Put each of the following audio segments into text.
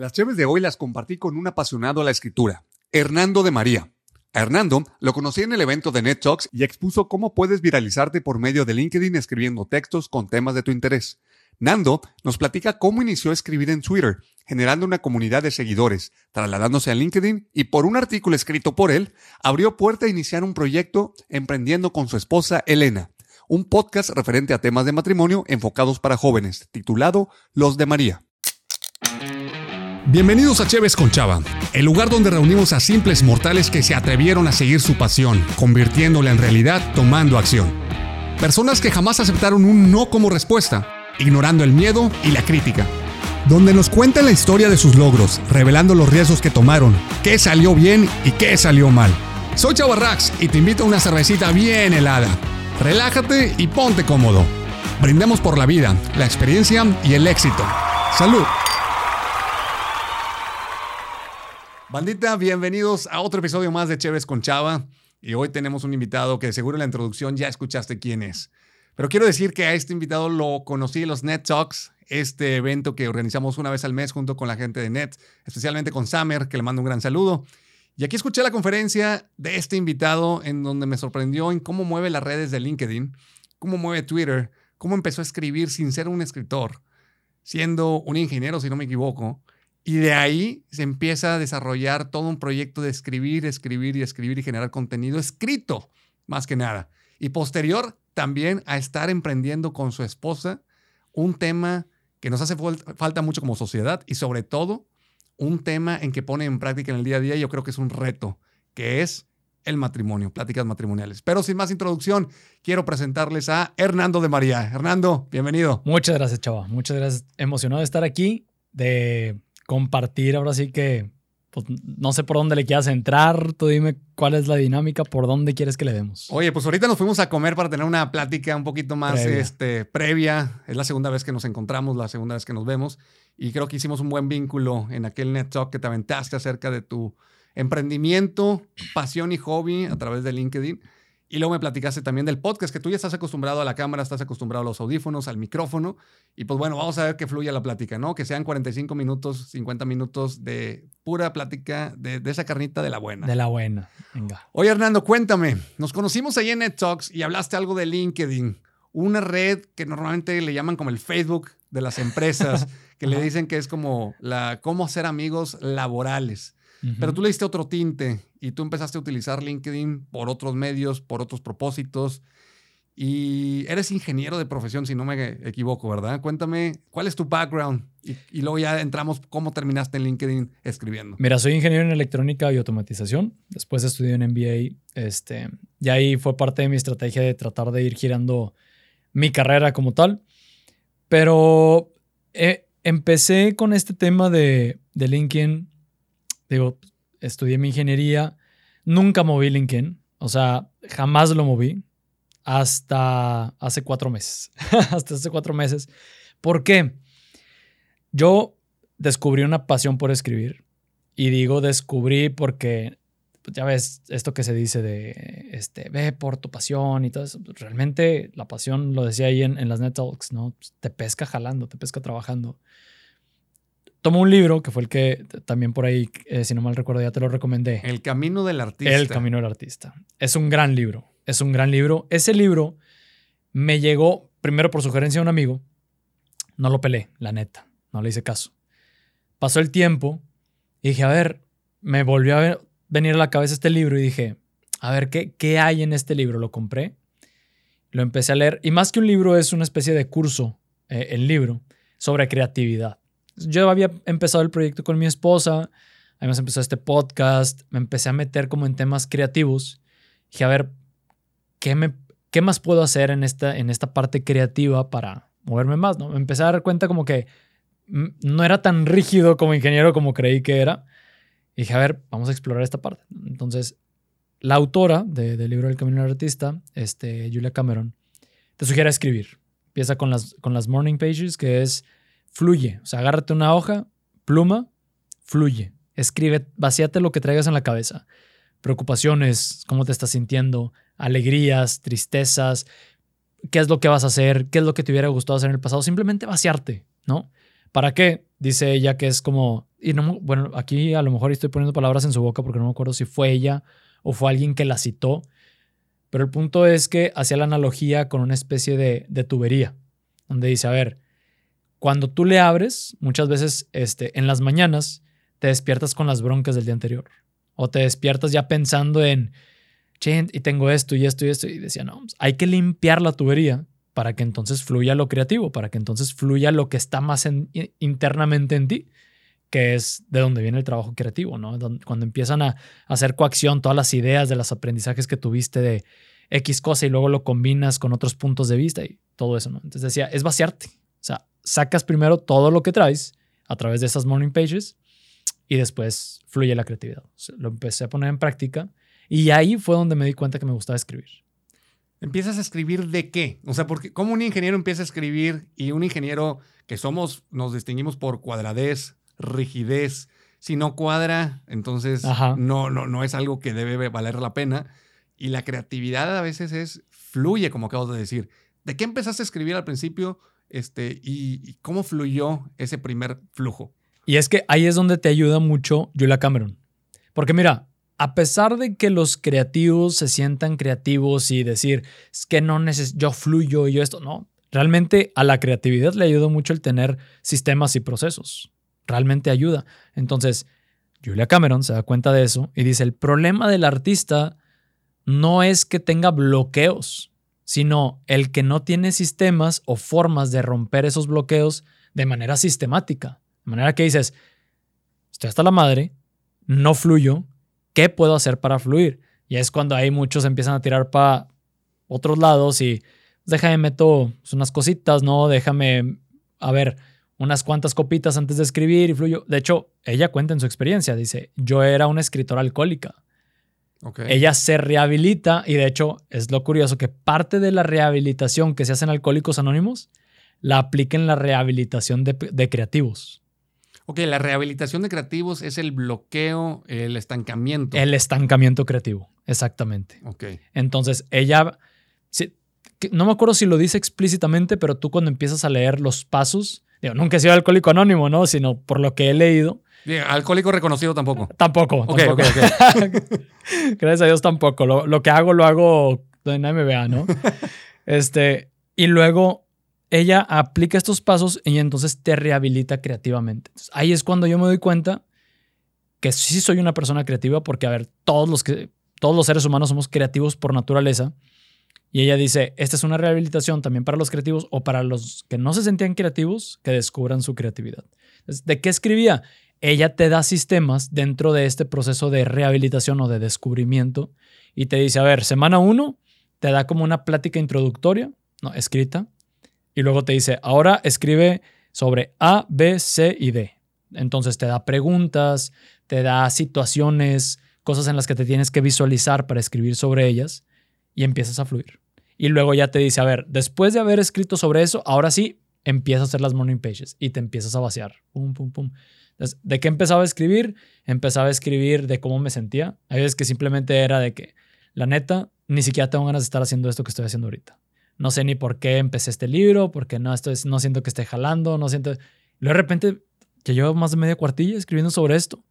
Las cheves de hoy las compartí con un apasionado a la escritura, Hernando de María. A Hernando lo conocí en el evento de Net Talks y expuso cómo puedes viralizarte por medio de LinkedIn escribiendo textos con temas de tu interés. Nando nos platica cómo inició a escribir en Twitter, generando una comunidad de seguidores, trasladándose a LinkedIn y por un artículo escrito por él, abrió puerta a iniciar un proyecto emprendiendo con su esposa Elena, un podcast referente a temas de matrimonio enfocados para jóvenes, titulado Los de María. Bienvenidos a Cheves con Chava, el lugar donde reunimos a simples mortales que se atrevieron a seguir su pasión, convirtiéndola en realidad tomando acción. Personas que jamás aceptaron un no como respuesta, ignorando el miedo y la crítica. Donde nos cuentan la historia de sus logros, revelando los riesgos que tomaron, qué salió bien y qué salió mal. Soy Chava Rax y te invito a una cervecita bien helada. Relájate y ponte cómodo. Brindemos por la vida, la experiencia y el éxito. ¡Salud! Bandita, bienvenidos a otro episodio más de Chéves con Chava. Y hoy tenemos un invitado que seguro en la introducción ya escuchaste quién es. Pero quiero decir que a este invitado lo conocí en los Net Talks, este evento que organizamos una vez al mes junto con la gente de Net, especialmente con Samer, que le mando un gran saludo. Y aquí escuché la conferencia de este invitado en donde me sorprendió en cómo mueve las redes de LinkedIn, cómo mueve Twitter, cómo empezó a escribir sin ser un escritor, siendo un ingeniero, si no me equivoco, y de ahí se empieza a desarrollar todo un proyecto de escribir, escribir y escribir y generar contenido escrito, más que nada. Y posterior también a estar emprendiendo con su esposa un tema que nos hace falta mucho como sociedad y sobre todo un tema en que pone en práctica en el día a día, yo creo que es un reto, que es el matrimonio, pláticas matrimoniales. Pero sin más introducción, quiero presentarles a Hernando de María. Hernando, bienvenido. Muchas gracias, chava. Muchas gracias. Emocionado de estar aquí, de compartir ahora sí que pues, no sé por dónde le quieras entrar. Tú dime cuál es la dinámica, por dónde quieres que le demos. Oye, pues ahorita nos fuimos a comer para tener una plática un poquito más previa. Este, previa. Es la segunda vez que nos encontramos, la segunda vez que nos vemos. Y creo que hicimos un buen vínculo en aquel net talk que te aventaste acerca de tu emprendimiento, pasión y hobby a través de LinkedIn. Y luego me platicaste también del podcast, que tú ya estás acostumbrado a la cámara, estás acostumbrado a los audífonos, al micrófono. Y pues bueno, vamos a ver que fluya la plática, ¿no? Que sean 45 minutos, 50 minutos de pura plática de, de esa carnita de la buena. De la buena, venga. Oye, Hernando, cuéntame. Nos conocimos ahí en NetTalks y hablaste algo de LinkedIn, una red que normalmente le llaman como el Facebook de las empresas, que le dicen que es como la cómo hacer amigos laborales. Pero tú le diste otro tinte y tú empezaste a utilizar LinkedIn por otros medios, por otros propósitos. Y eres ingeniero de profesión, si no me equivoco, ¿verdad? Cuéntame, ¿cuál es tu background? Y, luego ya entramos, ¿cómo terminaste en LinkedIn escribiendo? Mira, soy ingeniero en electrónica y automatización. Después estudié en MBA. Este, y ahí fue parte de mi estrategia de tratar de ir girando mi carrera como tal. Pero eh, empecé con este tema de, de LinkedIn Digo, estudié mi ingeniería, nunca moví LinkedIn, o sea, jamás lo moví hasta hace cuatro meses. hasta hace cuatro meses. ¿Por qué? Yo descubrí una pasión por escribir. Y digo descubrí porque, pues, ya ves, esto que se dice de, este, ve por tu pasión y todo eso. Realmente la pasión, lo decía ahí en, en las Nettalks, ¿no? Te pesca jalando, te pesca trabajando tomo un libro, que fue el que también por ahí, eh, si no mal recuerdo, ya te lo recomendé. El Camino del Artista. El Camino del Artista. Es un gran libro. Es un gran libro. Ese libro me llegó primero por sugerencia de un amigo. No lo pelé, la neta. No le hice caso. Pasó el tiempo y dije, a ver, me volvió a venir a la cabeza este libro y dije, a ver, ¿qué, qué hay en este libro? Lo compré, lo empecé a leer. Y más que un libro, es una especie de curso, eh, el libro, sobre creatividad yo había empezado el proyecto con mi esposa, además empezó este podcast, me empecé a meter como en temas creativos. Dije, a ver, ¿qué, me, qué más puedo hacer en esta, en esta parte creativa para moverme más? ¿no? Me empecé a dar cuenta como que no era tan rígido como ingeniero como creí que era. Y dije, a ver, vamos a explorar esta parte. Entonces, la autora del libro El Camino del Artista, este, Julia Cameron, te sugiere escribir. Empieza con las, con las morning pages, que es fluye. O sea, agárrate una hoja, pluma, fluye. Escribe, vacíate lo que traigas en la cabeza. Preocupaciones, cómo te estás sintiendo, alegrías, tristezas, qué es lo que vas a hacer, qué es lo que te hubiera gustado hacer en el pasado. Simplemente vaciarte, ¿no? ¿Para qué? Dice ella que es como y no, bueno, aquí a lo mejor estoy poniendo palabras en su boca porque no me acuerdo si fue ella o fue alguien que la citó, pero el punto es que hacía la analogía con una especie de, de tubería, donde dice, a ver, cuando tú le abres, muchas veces este, en las mañanas te despiertas con las broncas del día anterior. O te despiertas ya pensando en, che, y tengo esto y esto y esto. Y decía, no, pues, hay que limpiar la tubería para que entonces fluya lo creativo, para que entonces fluya lo que está más internamente en ti, que es de donde viene el trabajo creativo, ¿no? Cuando empiezan a, hacer coacción todas las ideas de los aprendizajes que tuviste de X cosa y luego lo combinas con otros puntos de vista y todo eso, ¿no? Entonces decía, es vaciarte. O sea, sacas primero todo lo que traes a través de esas morning pages y después fluye la creatividad. lo empecé a poner en práctica y ahí fue donde me di cuenta que me gustaba escribir. ¿Empiezas a escribir de qué? O sea, porque ¿cómo un ingeniero empieza a escribir y un ingeniero que somos, nos distinguimos por cuadradez, rigidez? Si no cuadra, entonces no, no, no es algo que debe valer la pena. Y la creatividad a veces es, fluye, como acabo de decir. ¿De qué empezaste a escribir al principio? Este, y, cómo fluyó ese primer flujo. Y es que ahí es donde te ayuda mucho Julia Cameron. Porque mira, a pesar de que los creativos se sientan creativos y decir, es que no necesito, yo fluyo y yo esto, no. Realmente a la creatividad le ayuda mucho el tener sistemas y procesos. Realmente ayuda. Entonces, Julia Cameron se da cuenta de eso y dice, el problema del artista no es que tenga bloqueos sino el que no tiene sistemas o formas de romper esos bloqueos de manera sistemática. De manera que dices, estoy hasta la madre, no fluyo, ¿qué puedo hacer para fluir? Y es cuando hay muchos empiezan a tirar para otros lados y déjame meto unas cositas, ¿no? Déjame, a ver, unas cuantas copitas antes de escribir y fluyo. De hecho, ella cuenta en su experiencia, dice, yo era una escritora alcohólica. Ella se rehabilita y de hecho es lo curioso que parte de la rehabilitación que se hace en Alcohólicos Anónimos la aplica en la rehabilitación de, creativos. Ok, la rehabilitación de creativos es el bloqueo, el estancamiento. El estancamiento creativo, exactamente. Ok. Entonces, ella, no me acuerdo si lo dice explícitamente, pero tú cuando empiezas a leer los pasos, digo, nunca he sido alcohólico anónimo, ¿no? Sino por lo que he leído, alcohólico reconocido tampoco. Tampoco. Gracias a Dios tampoco. Lo, que hago, lo hago donde nadie me vea, ¿no? este, y luego ella aplica estos pasos y entonces te rehabilita creativamente. ahí es cuando yo me doy cuenta que sí soy una persona creativa porque, a ver, todos los, que, todos los seres humanos somos creativos por naturaleza. Y ella dice, esta es una rehabilitación también para los creativos o para los que no se sentían creativos, que descubran su creatividad. ¿De qué escribía? Ella te da sistemas dentro de este proceso de rehabilitación o de descubrimiento y te dice, a ver, semana uno, te da como una plática introductoria, no, escrita, y luego te dice, ahora escribe sobre A, B, C y D. Entonces te da preguntas, te da situaciones, cosas en las que te tienes que visualizar para escribir sobre ellas y empiezas a fluir. Y luego ya te dice, a ver, después de haber escrito sobre eso, ahora sí, empieza a hacer las morning pages y te empiezas a vaciar. Pum, pum, pum. ¿De qué empezaba a escribir? Empezaba a escribir de cómo me sentía. Hay veces que simplemente era de que, la neta, ni siquiera tengo ganas de estar haciendo esto que estoy haciendo ahorita. No sé ni por qué empecé este libro, porque no, estoy, no siento que esté jalando, no siento... Luego de repente, que llevo más de media cuartilla escribiendo sobre esto,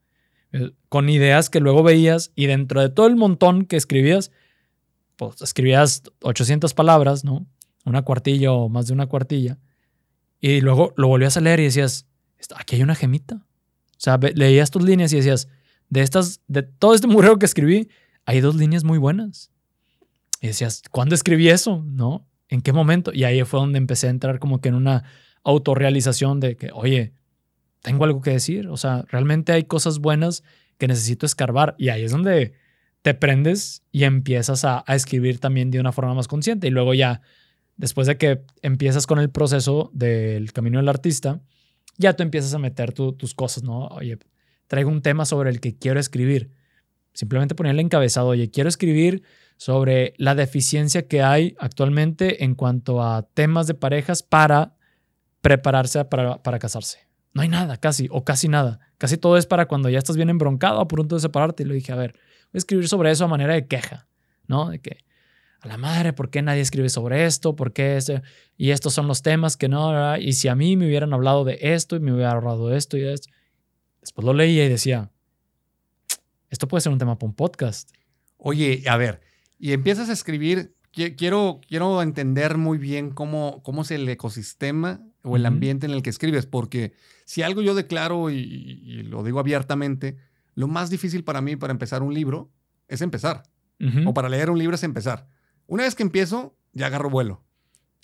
eh, con ideas que luego veías y dentro de todo el montón que escribías, pues escribías 800 palabras, ¿no? Una cuartilla o más de una cuartilla. Y luego lo volvías a leer y decías, aquí hay una gemita. O sea, leías tus líneas y decías, de estas, de todo este murero que escribí, hay dos líneas muy buenas. Y decías, ¿cuándo escribí eso? ¿No? ¿En qué momento? Y ahí fue donde empecé a entrar como que en una autorrealización de que, oye, tengo algo que decir. O sea, realmente hay cosas buenas que necesito escarbar. Y ahí es donde te prendes y empiezas a, a escribir también de una forma más consciente. Y luego ya, después de que empiezas con el proceso del camino del artista, ya tú empiezas a meter tus cosas, ¿no? Oye, traigo un tema sobre el que quiero escribir. Simplemente ponerle encabezado, oye, quiero escribir sobre la deficiencia que hay actualmente en cuanto a temas de parejas para prepararse para, para casarse. No hay nada, casi, o casi nada. Casi todo es para cuando ya estás bien embroncado a punto de separarte. Y le dije, a ver, voy a escribir sobre eso a manera de queja, ¿no? De que, a la madre, ¿por qué nadie escribe sobre esto? ¿Por qué este? Y estos son los temas que no, y si a mí me hubieran hablado de esto y me hubiera ahorrado esto y esto. Después lo leía y decía, esto puede ser un tema para un podcast. Oye, a ver, y empiezas a escribir, quiero, quiero entender muy bien cómo, cómo es el ecosistema o el ambiente en el que escribes, porque si algo yo declaro y, lo digo abiertamente, lo más difícil para mí para empezar un libro es empezar. O para leer un libro es empezar. Una vez que empiezo, ya agarro vuelo.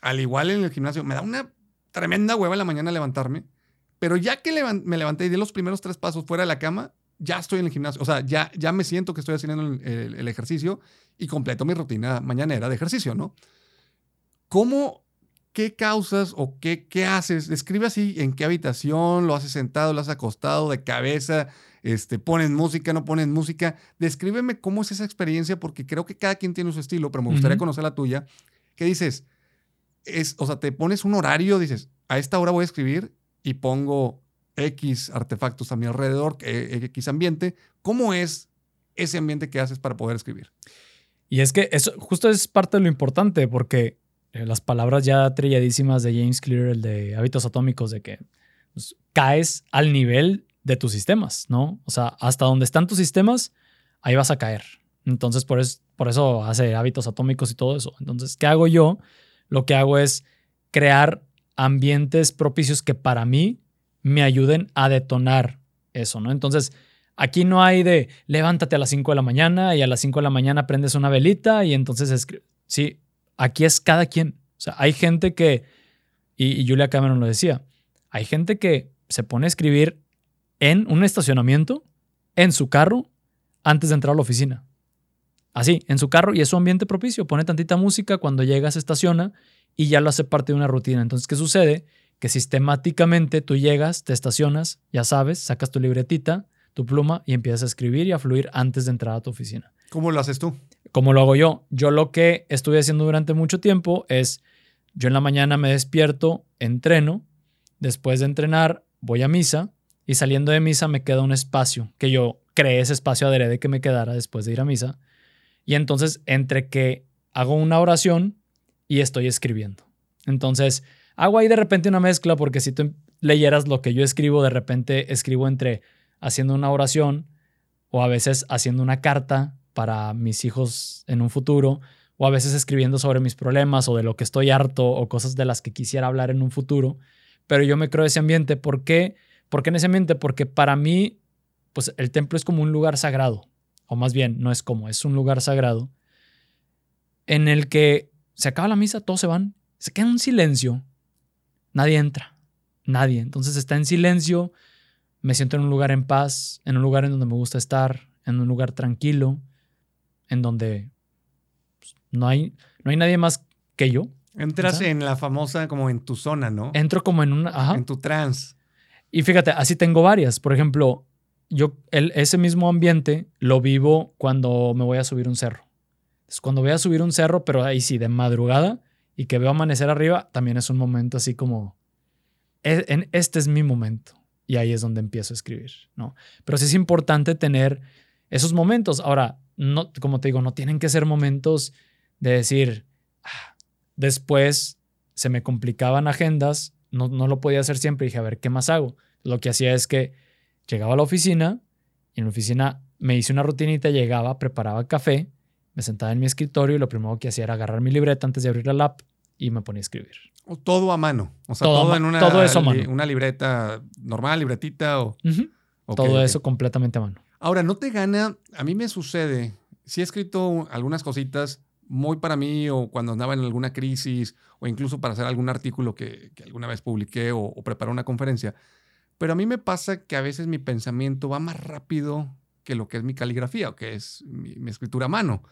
Al igual en el gimnasio, me da una tremenda hueva en la mañana levantarme, pero ya que me levanté y di los primeros tres pasos fuera de la cama, ya estoy en el gimnasio. O sea, ya, ya me siento que estoy haciendo el, ejercicio y completo mi rutina mañanera de ejercicio, ¿no? ¿Cómo, qué causas o qué, qué haces? Describe así en qué habitación, lo haces sentado, lo haces acostado, de cabeza, este, pones música, no pones música. Descríbeme cómo es esa experiencia, porque creo que cada quien tiene su estilo, pero me gustaría conocer la tuya. ¿Qué dices? Es, o sea, te pones un horario, dices, a esta hora voy a escribir y pongo X artefactos a mi alrededor, eh, X ambiente. ¿Cómo es ese ambiente que haces para poder escribir? Y es que eso justo es parte de lo importante, porque eh, las palabras ya trilladísimas de James Clear, el de hábitos atómicos, de que pues, caes al nivel de tus sistemas, ¿no? O sea, hasta donde están tus sistemas, ahí vas a caer. Entonces, por eso, por eso hace hábitos atómicos y todo eso. Entonces, ¿qué hago yo? Lo que hago es crear ambientes propicios que para mí me ayuden a detonar eso, ¿no? Entonces, aquí no hay de levántate a las 5 de la mañana y a las 5 de la mañana prendes una velita y entonces escribes. Sí, aquí es cada quien. O sea, hay gente que, y, Julia Cameron lo decía, hay gente que se pone a escribir en un estacionamiento, en su carro, antes de entrar a la oficina. Así, en su carro y es su ambiente propicio. Pone tantita música, cuando llega se estaciona y ya lo hace parte de una rutina. Entonces, ¿qué sucede? que sistemáticamente tú llegas, te estacionas, ya sabes, sacas tu libretita, tu pluma y empiezas a escribir y a fluir antes de entrar a tu oficina. ¿Cómo lo haces tú? ¿Cómo lo hago yo? Yo lo que estuve haciendo durante mucho tiempo es, yo en la mañana me despierto, entreno, después de entrenar voy a misa y saliendo de misa me queda un espacio, que yo creé ese espacio adrede que me quedara después de ir a misa. Y entonces entre que hago una oración y estoy escribiendo. Entonces, Hago ahí de repente una mezcla porque si tú leyeras lo que yo escribo, de repente escribo entre haciendo una oración o a veces haciendo una carta para mis hijos en un futuro o a veces escribiendo sobre mis problemas o de lo que estoy harto o cosas de las que quisiera hablar en un futuro. Pero yo me creo ese ambiente. ¿Por qué? ¿Por qué en ese ambiente? Porque para mí, pues el templo es como un lugar sagrado. O más bien, no es como, es un lugar sagrado en el que se acaba la misa, todos se van, se queda un silencio nadie entra, nadie. Entonces está en silencio, me siento en un lugar en paz, en un lugar en donde me gusta estar, en un lugar tranquilo, en donde pues, no, hay, no hay nadie más que yo. Entras en la famosa, como en tu zona, ¿no? Entro como en una... Ajá. En tu trance. Y fíjate, así tengo varias. Por ejemplo, yo el, ese mismo ambiente lo vivo cuando me voy a subir un cerro. Cuando voy a subir un cerro, pero ahí sí, de madrugada, y que veo amanecer arriba, también es un momento así como, e, en, este es mi momento. Y ahí es donde empiezo a escribir, ¿no? Pero sí es importante tener esos momentos. Ahora, no, como te digo, no tienen que ser momentos de decir, ah, después se me complicaban agendas, no, no lo podía hacer siempre. Y dije, a ver, ¿qué más hago? Lo que hacía es que llegaba a la oficina y en la oficina me hice una rutinita, llegaba, preparaba café me sentaba en mi escritorio y lo primero que hacía era agarrar mi libreta antes de abrir la lap y me ponía a escribir. Todo a mano. O sea, todo, en una, todo eso a mano. una libreta normal, libretita o. todo eso completamente a mano. Ahora, no te gana. A mí me sucede. Si he escrito algunas cositas muy para mí o cuando andaba en alguna crisis o incluso para hacer algún artículo que, alguna vez publiqué o, o preparar una conferencia. Pero a mí me pasa que a veces mi pensamiento va más rápido que lo que es mi caligrafía o que es mi escritura a mano.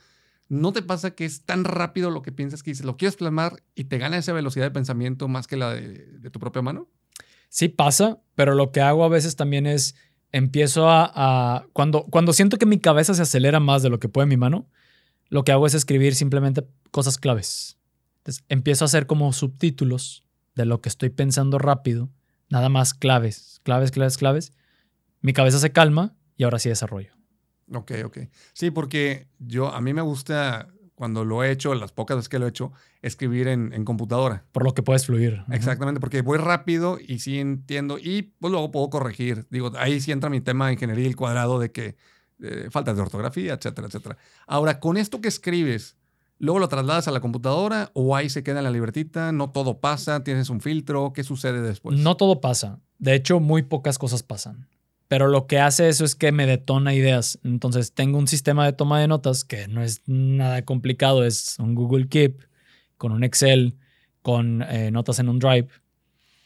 ¿No te pasa que es tan rápido lo que piensas que dices, lo quieres plasmar y te gana esa velocidad de pensamiento más que la de, tu propia mano? Sí pasa, pero lo que hago a veces también es, empiezo a, cuando, cuando siento que mi cabeza se acelera más de lo que puede mi mano, lo que hago es escribir simplemente cosas claves. Entonces, empiezo a hacer como subtítulos de lo que estoy pensando rápido, nada más claves, claves, claves, claves. Mi cabeza se calma y ahora sí desarrollo. Ok, ok. Sí, porque yo, a mí me gusta cuando lo he hecho, las pocas veces que lo he hecho, escribir en, en computadora. Por lo que puedes fluir. Exactamente, porque voy rápido y sí entiendo y pues luego puedo corregir. Digo, ahí sí entra mi tema de ingeniería el cuadrado de que eh, faltas de ortografía, etcétera, etcétera. Ahora, con esto que escribes, luego lo trasladas a la computadora o ahí se queda en la libretita, no todo pasa, tienes un filtro, ¿qué sucede después? No todo pasa. De hecho, muy pocas cosas pasan. Pero lo que hace eso es que me detona ideas. Entonces tengo un sistema de toma de notas que no es nada complicado, es un Google Keep con un Excel, con eh, notas en un Drive.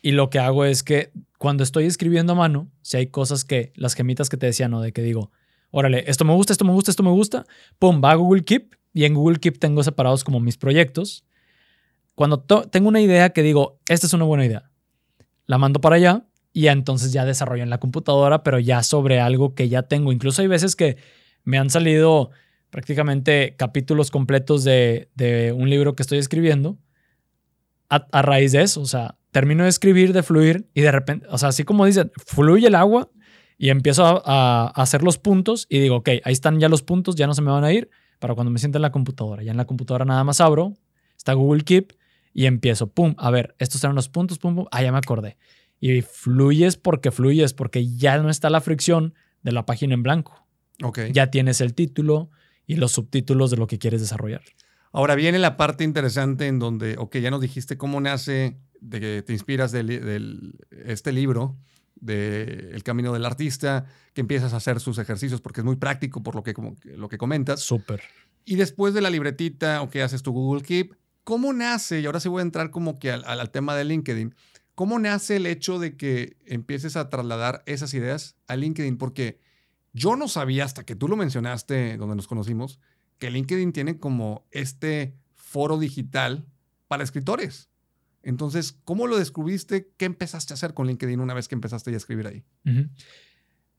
Y lo que hago es que cuando estoy escribiendo a mano, si hay cosas que, las gemitas que te decía, ¿no? De que digo, órale, esto me gusta, esto me gusta, esto me gusta, pum, va a Google Keep y en Google Keep tengo separados como mis proyectos. Cuando tengo una idea que digo, esta es una buena idea, la mando para allá y entonces ya desarrollo en la computadora, pero ya sobre algo que ya tengo. Incluso hay veces que me han salido prácticamente capítulos completos de, un libro que estoy escribiendo a, raíz de eso. O sea, termino de escribir, de fluir y de repente, o sea, así como dicen, fluye el agua y empiezo a, a, hacer los puntos y digo, ok, ahí están ya los puntos, ya no se me van a ir para cuando me sienta en la computadora. Ya en la computadora nada más abro, está Google Keep y empiezo, pum, a ver, estos eran los puntos, pum, pum, ah, ya me acordé. Y fluyes porque fluyes, porque ya no está la fricción de la página en blanco. Ok. Ya tienes el título y los subtítulos de lo que quieres desarrollar. Ahora viene la parte interesante en donde, ok, ya nos dijiste cómo nace, de que te inspiras de este libro, de El Camino del Artista, que empiezas a hacer sus ejercicios porque es muy práctico por lo que, como, lo que comentas. Súper. Y después de la libretita, o que haces tu Google Keep, ¿cómo nace? Y ahora sí voy a entrar como que al, al, tema de LinkedIn. ¿Cómo nace el hecho de que empieces a trasladar esas ideas a LinkedIn? Porque yo no sabía hasta que tú lo mencionaste donde nos conocimos, que LinkedIn tiene como este foro digital para escritores. Entonces, ¿cómo lo descubriste? ¿Qué empezaste a hacer con LinkedIn una vez que empezaste a escribir ahí?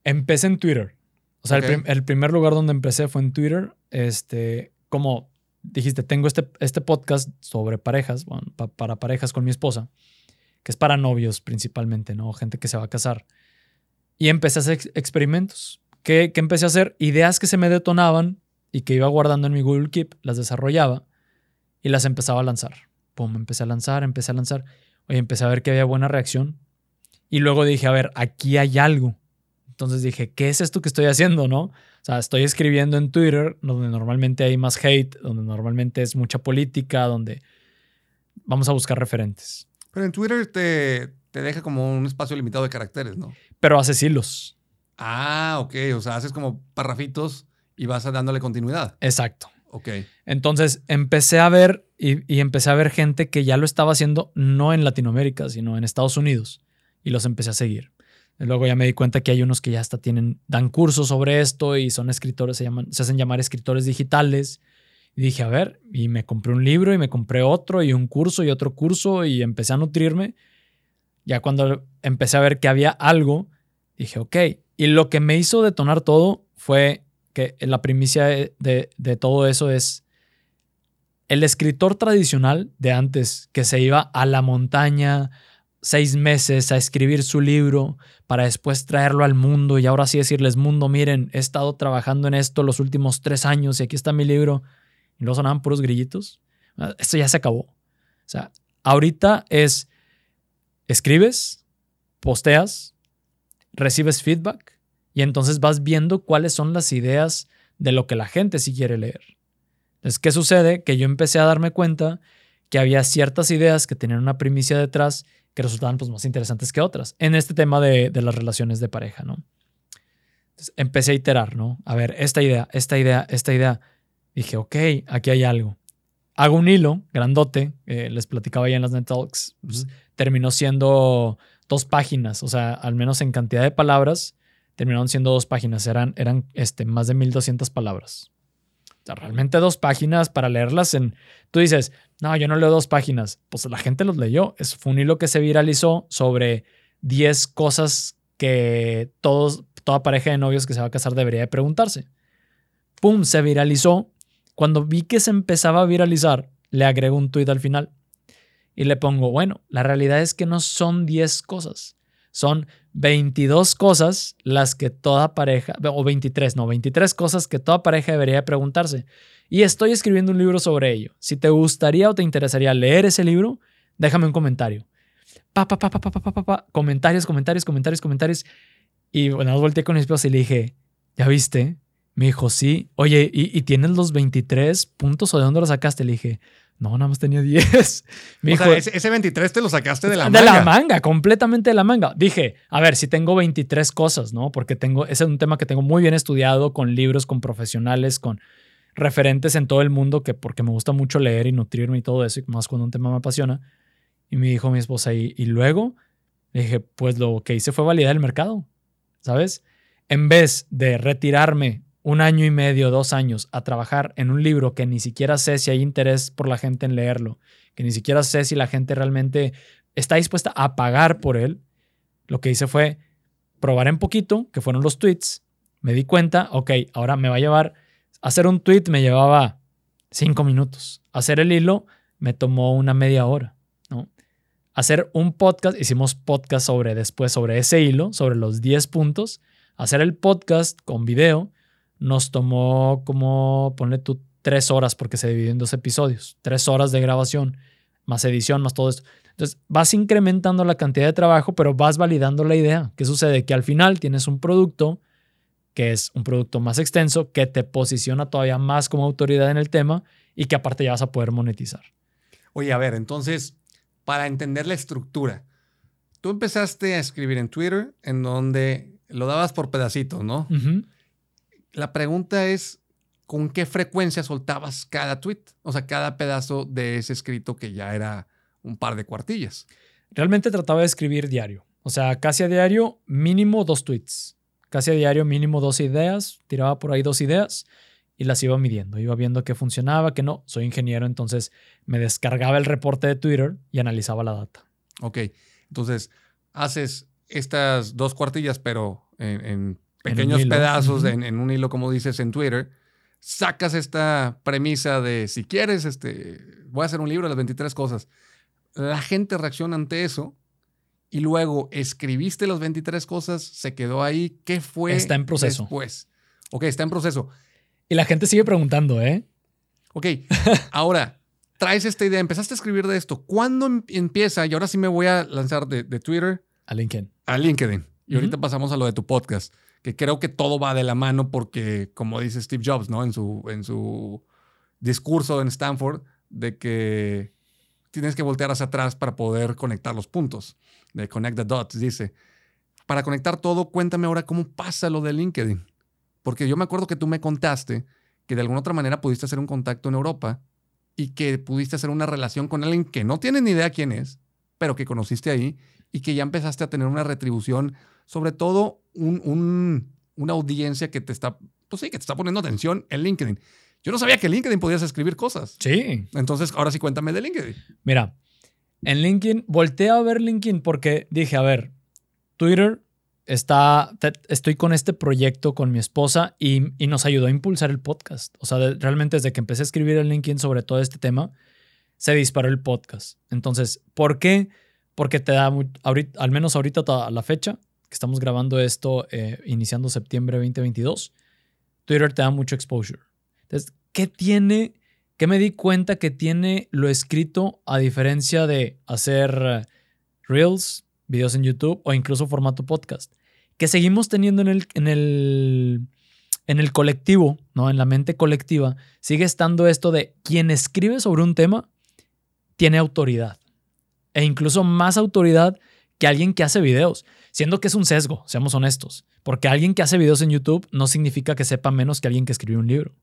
Empecé en Twitter. O sea, el, primer lugar donde empecé fue en Twitter. Este, como dijiste, tengo este, este podcast sobre parejas, para parejas con mi esposa, que es para novios principalmente, ¿no? Gente que se va a casar. Y empecé a hacer experimentos. ¿Qué, ¿Qué empecé a hacer? Ideas que se me detonaban y que iba guardando en mi Google Keep, las desarrollaba y las empezaba a lanzar pum, empecé a lanzar, empecé a lanzar. Oye, empecé a ver que había buena reacción. Y luego dije, a ver, aquí hay algo. Entonces dije, ¿qué es esto que estoy haciendo, no? O sea, estoy escribiendo en Twitter, donde normalmente hay más hate, donde normalmente es mucha política, donde vamos a buscar referentes. Pero en Twitter te, te deja como un espacio limitado de caracteres, ¿no? Pero haces hilos. Ah, ok. O sea, haces como parrafitos y vas dándole continuidad. Exacto. Ok. Entonces empecé a ver y, empecé a ver gente que ya lo estaba haciendo no en Latinoamérica, sino en Estados Unidos. Y los empecé a seguir. luego ya me di cuenta que hay unos que ya hasta tienen, dan cursos sobre esto y son escritores, se, se hacen llamar escritores digitales. Y dije, a ver, y me compré un libro y me compré otro y un curso y otro curso y empecé a nutrirme. Ya cuando empecé a ver que había algo, dije, ok. Y lo que me hizo detonar todo fue que la primicia de, todo eso es el escritor tradicional de antes, que se iba a la montaña seis meses a escribir su libro para después traerlo al mundo y ahora sí decirles, mundo, miren, he estado trabajando en esto los últimos tres años y aquí está mi libro, y luego sonaban puros grillitos. Ah, esto ya se acabó. O sea, ahorita es, escribes, posteas, recibes feedback y entonces vas viendo cuáles son las ideas de lo que la gente sí quiere leer. Entonces, ¿qué sucede? Que yo empecé a darme cuenta que había ciertas ideas que tenían una primicia detrás que resultaban pues, más interesantes que otras en este tema de, las relaciones de pareja, ¿no? Entonces, empecé a iterar, ¿no? A ver, esta idea, esta idea, esta idea. Dije, ok, aquí hay algo. Hago un hilo grandote, les platicaba ya en las Net Talks, pues, terminó siendo dos páginas, o sea, al menos en cantidad de palabras, terminaron siendo dos páginas, eran, eran este, más de 1200 palabras realmente dos páginas para leerlas en... Tú dices, no, yo no leo dos páginas. Pues la gente los leyó. Es, un hilo que se viralizó sobre 10 cosas que todos, toda pareja de novios que se va a casar debería de preguntarse. ¡Pum! Se viralizó. Cuando vi que se empezaba a viralizar, le agrego un tuit al final y le pongo, bueno, la realidad es que no son 10 cosas, Son 22 cosas las que toda pareja, o 23, no, 23 cosas que toda pareja debería preguntarse. Y estoy escribiendo un libro sobre ello. Si te gustaría o te interesaría leer ese libro, déjame un comentario. Pa, pa, pa, pa, pa, pa, pa, pa, comentarios, comentarios, comentarios, comentarios. Y bueno, volteé con mi esposa y le dije, ¿ya viste? Me dijo, sí. Oye, ¿y, ¿y, tienes los 23 puntos o de dónde los sacaste? Le dije, no, nada más tenía 10. Me o dijo, sea, ese, ese, 23 te lo sacaste de la de manga. De la manga, completamente de la manga. Dije, a ver, si tengo 23 cosas, ¿no? Porque tengo, ese es un tema que tengo muy bien estudiado con libros, con profesionales, con referentes en todo el mundo, que porque me gusta mucho leer y nutrirme y todo eso, y más cuando un tema me apasiona. Y me dijo mi esposa, y, y luego le dije, pues lo que hice fue validar el mercado, ¿sabes? En vez de retirarme un año y medio, dos años a trabajar en un libro que ni siquiera sé si hay interés por la gente en leerlo, que ni siquiera sé si la gente realmente está dispuesta a pagar por él, lo que hice fue probar en poquito, que fueron los tweets, me di cuenta, ok, ahora me va a llevar, hacer un tweet me llevaba cinco minutos, hacer el hilo me tomó una media hora, ¿no? Hacer un podcast, hicimos podcast sobre después, sobre ese hilo, sobre los 10 puntos, hacer el podcast con video, nos tomó como, ponle tú, tres horas porque se dividió en dos episodios, tres horas de grabación, más edición, más todo esto. Entonces vas incrementando la cantidad de trabajo, pero vas validando la idea. ¿Qué sucede? Que al final tienes un producto que es un producto más extenso, que te posiciona todavía más como autoridad en el tema y que aparte ya vas a poder monetizar. Oye, a ver, entonces, para entender la estructura, tú empezaste a escribir en Twitter en donde lo dabas por pedacitos, ¿no? Uh -huh la pregunta es, ¿con qué frecuencia soltabas cada tweet? O sea, cada pedazo de ese escrito que ya era un par de cuartillas. Realmente trataba de escribir diario. O sea, casi a diario, mínimo dos tweets. Casi a diario, mínimo dos ideas. Tiraba por ahí dos ideas y las iba midiendo. Iba viendo qué funcionaba, qué no. Soy ingeniero, entonces me descargaba el reporte de Twitter y analizaba la data. Ok, entonces haces estas dos cuartillas, pero en, en pequeños hilo. pedazos Ujú. en, en, un hilo, como dices en Twitter, sacas esta premisa de si quieres, este, voy a hacer un libro de las 23 cosas. La gente reacciona ante eso y luego escribiste las 23 cosas, se quedó ahí. ¿Qué fue Está en proceso. después? Ok, está en proceso. Y la gente sigue preguntando, ¿eh? Ok, ahora traes esta idea, empezaste a escribir de esto. ¿Cuándo em- empieza? Y ahora sí me voy a lanzar de, de Twitter A LinkedIn. a LinkedIn. Y ahorita Ujú. pasamos a lo de tu podcast, que creo que todo va de la mano porque, como dice Steve Jobs, ¿no? En su, en su discurso en Stanford, de que tienes que voltear hacia atrás para poder conectar los puntos. De connect the dots, dice. Para conectar todo, cuéntame ahora cómo pasa lo de LinkedIn. Porque yo me acuerdo que tú me contaste que de alguna otra manera pudiste hacer un contacto en Europa y que pudiste hacer una relación con alguien que no tiene ni idea quién es, pero que conociste ahí y que ya empezaste a tener una retribución, sobre todo un- un- una audiencia que te está, pues sí, que te está poniendo atención en LinkedIn. Yo no sabía que en LinkedIn podías escribir cosas. Sí. Entonces, ahora sí cuéntame de LinkedIn. Mira, en LinkedIn, volteé a ver LinkedIn porque dije, a ver, Twitter está, te- estoy con este proyecto con mi esposa y, y nos ayudó a impulsar el podcast. O sea, de- realmente desde que empecé a escribir en LinkedIn sobre todo este tema, se disparó el podcast. Entonces, ¿por qué? Porque te da, ahorita, al menos ahorita a la fecha, que estamos grabando esto eh, iniciando septiembre 2022, Twitter te da mucho exposure. Entonces, ¿qué tiene? ¿Qué me di cuenta que tiene lo escrito a diferencia de hacer eh, reels, videos en YouTube o incluso formato podcast? Que seguimos teniendo en el, en el, en el colectivo, ¿no? En la mente colectiva, sigue estando esto de quien escribe sobre un tema tiene autoridad. E incluso más autoridad que alguien que hace videos. Siendo que es un sesgo, seamos honestos. Porque alguien que hace videos en YouTube no significa que sepa menos que alguien que escribió un libro.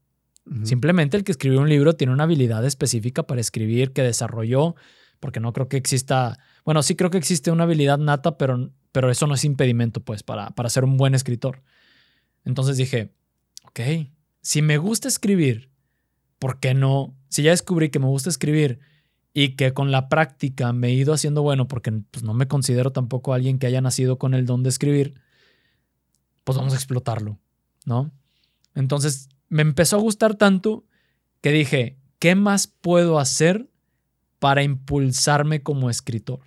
Simplemente el que escribió un libro tiene una habilidad específica para escribir que desarrolló, porque no creo que exista, bueno, sí creo que existe una habilidad nata, pero, pero eso no es impedimento, pues, para, para ser un buen escritor. Entonces dije, ok, si me gusta escribir, ¿por qué no? Si ya descubrí que me gusta escribir y que con la práctica me he ido haciendo bueno, porque pues, no me considero tampoco alguien que haya nacido con el don de escribir, pues vamos a explotarlo, ¿no? Entonces me empezó a gustar tanto que dije, ¿qué más puedo hacer para impulsarme como escritor?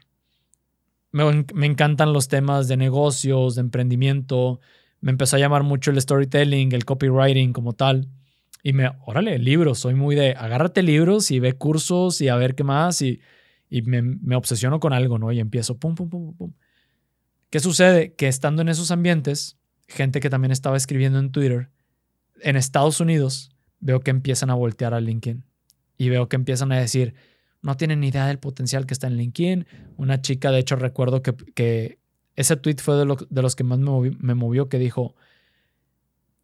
me, me encantan los temas de negocios, de emprendimiento. Me empezó a llamar mucho el storytelling, el copywriting como tal. Y me, órale, libros. Soy muy de agárrate libros y ve cursos y a ver qué más. Y, y me, obsesiono con algo, ¿no? Y empiezo pum, pum, pum, pum. ¿Qué sucede? Que estando en esos ambientes, gente que también estaba escribiendo en Twitter, en Estados Unidos, veo que empiezan a voltear a LinkedIn y veo que empiezan a decir, no tienen ni idea del potencial que está en LinkedIn. Una chica, de hecho, recuerdo que, que ese tweet fue de, de los que más me me movió, que dijo,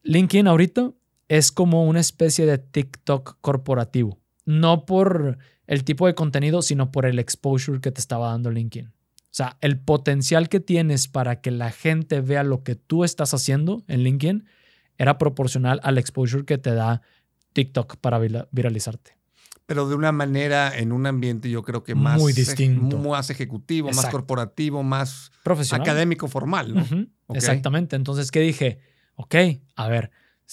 LinkedIn ahorita es como una especie de TikTok corporativo. No por el tipo de contenido, sino por el exposure que te estaba dando LinkedIn. O sea, el potencial que tienes para que la gente vea lo que tú estás haciendo en LinkedIn era proporcional al exposure que te da TikTok para viralizarte. Pero de una manera, en un ambiente yo creo que más, Muy distinto. más ejecutivo, más corporativo, más Profesional. académico formal. Exactamente. Entonces, ¿qué dije? Ok, a ver,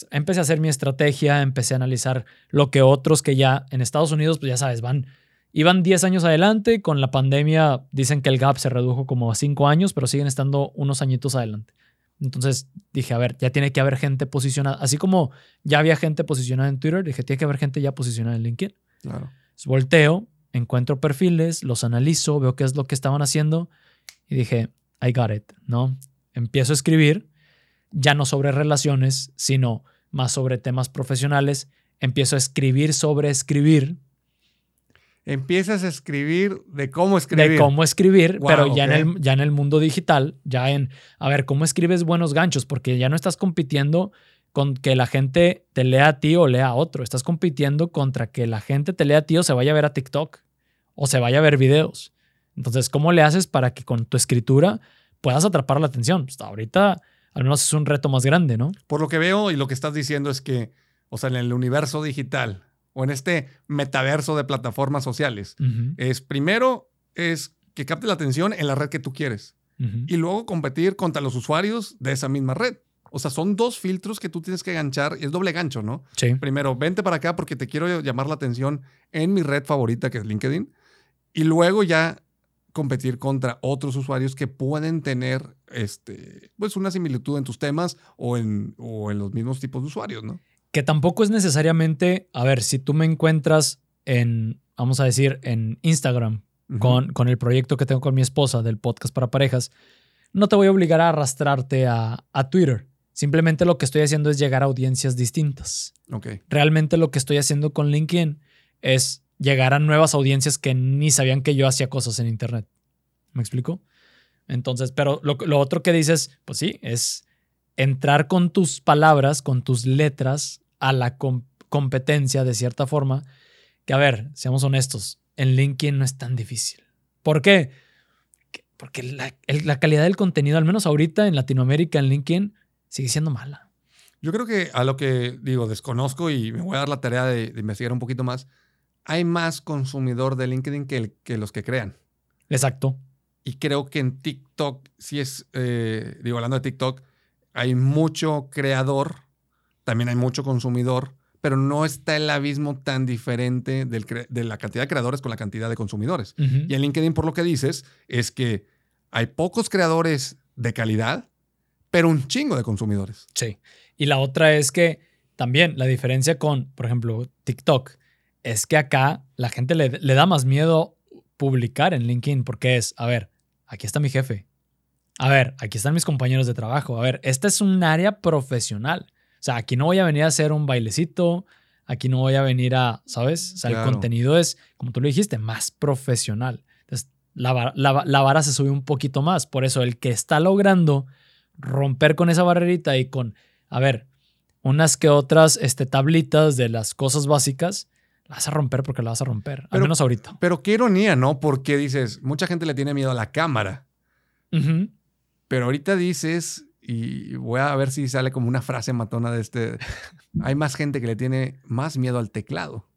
empecé a hacer mi estrategia, empecé a analizar lo que otros que ya en Estados Unidos, pues ya sabes, van, iban 10 años adelante, con la pandemia dicen que el gap se redujo como a 5 años, pero siguen estando unos añitos adelante. Entonces dije, a ver, ya tiene que haber gente posicionada, así como ya había gente posicionada en Twitter, dije, tiene que haber gente ya posicionada en LinkedIn. Claro. Entonces, volteo, encuentro perfiles, los analizo, veo qué es lo que estaban haciendo y dije, I got it, ¿no? Empiezo a escribir, ya no sobre relaciones, sino más sobre temas profesionales. Empiezo a escribir sobre escribir, Empiezas a escribir de cómo escribir. de cómo escribir, Wow, pero ya, en el, ya en el mundo digital, ya en, a ver, cómo escribes buenos ganchos, porque ya no estás compitiendo con que la gente te lea a ti o lea a otro, estás compitiendo contra que la gente te lea a ti o se vaya a ver a TikTok o se vaya a ver videos. Entonces, ¿cómo le haces para que con tu escritura puedas atrapar la atención? Hasta ahorita, al menos es un reto más grande, ¿no? Por lo que veo y lo que estás diciendo es que, o sea, en el universo digital o en este metaverso de plataformas sociales, es primero es que capte la atención en la red que tú quieres y luego competir contra los usuarios de esa misma red. O sea, son dos filtros que tú tienes que ganchar y es doble gancho, ¿no? Sí. Primero, vente para acá porque te quiero llamar la atención en mi red favorita que es LinkedIn y luego ya competir contra otros usuarios que pueden tener este, pues una similitud en tus temas o en, o en los mismos tipos de usuarios, ¿no? que tampoco es necesariamente, a ver, si tú me encuentras en, vamos a decir, en Instagram con, con el proyecto que tengo con mi esposa del podcast para parejas, no te voy a obligar a arrastrarte a, a Twitter. Simplemente lo que estoy haciendo es llegar a audiencias distintas. Ok. Realmente lo que estoy haciendo con LinkedIn es llegar a nuevas audiencias que ni sabían que yo hacía cosas en Internet. ¿Me explico? Entonces, pero lo, lo otro que dices, pues sí, es entrar con tus palabras, con tus letras a la com- competencia de cierta forma, que a ver, seamos honestos, en LinkedIn no es tan difícil. ¿Por qué? Que- Porque la calidad del contenido, al menos ahorita en Latinoamérica, en LinkedIn, sigue siendo mala. Yo creo que a lo que digo, desconozco y me voy a dar la tarea de, de investigar un poquito más, hay más consumidor de LinkedIn que, el- que los que crean. Exacto. Y creo que en TikTok, si es, eh, digo, hablando de TikTok, hay mucho creador, también hay mucho consumidor, pero no está el abismo tan diferente del de la cantidad de creadores con la cantidad de consumidores. Y en LinkedIn, por lo que dices, es que hay pocos creadores de calidad, pero un chingo de consumidores. Sí. Y la otra es que también la diferencia con, por ejemplo, TikTok, es que acá la gente le, le da más miedo publicar en LinkedIn porque es, a ver, aquí está mi jefe. A ver, aquí están mis compañeros de trabajo. A ver, esta es un área profesional. O sea, aquí no voy a venir a hacer un bailecito, aquí no voy a venir a, ¿sabes? O sea, Claro. el contenido es, como tú lo dijiste, más profesional. Entonces, la, la la vara se sube un poquito más. Por eso, el que está logrando romper con esa barrerita y con, a ver, unas que otras este, tablitas de las cosas básicas, la vas a romper porque la vas a romper. al Pero- menos ahorita. Pero qué ironía, ¿no? Porque dices, mucha gente le tiene miedo a la cámara, pero ahorita dices, y voy a ver si sale como una frase matona de este, hay más gente que le tiene más miedo al teclado,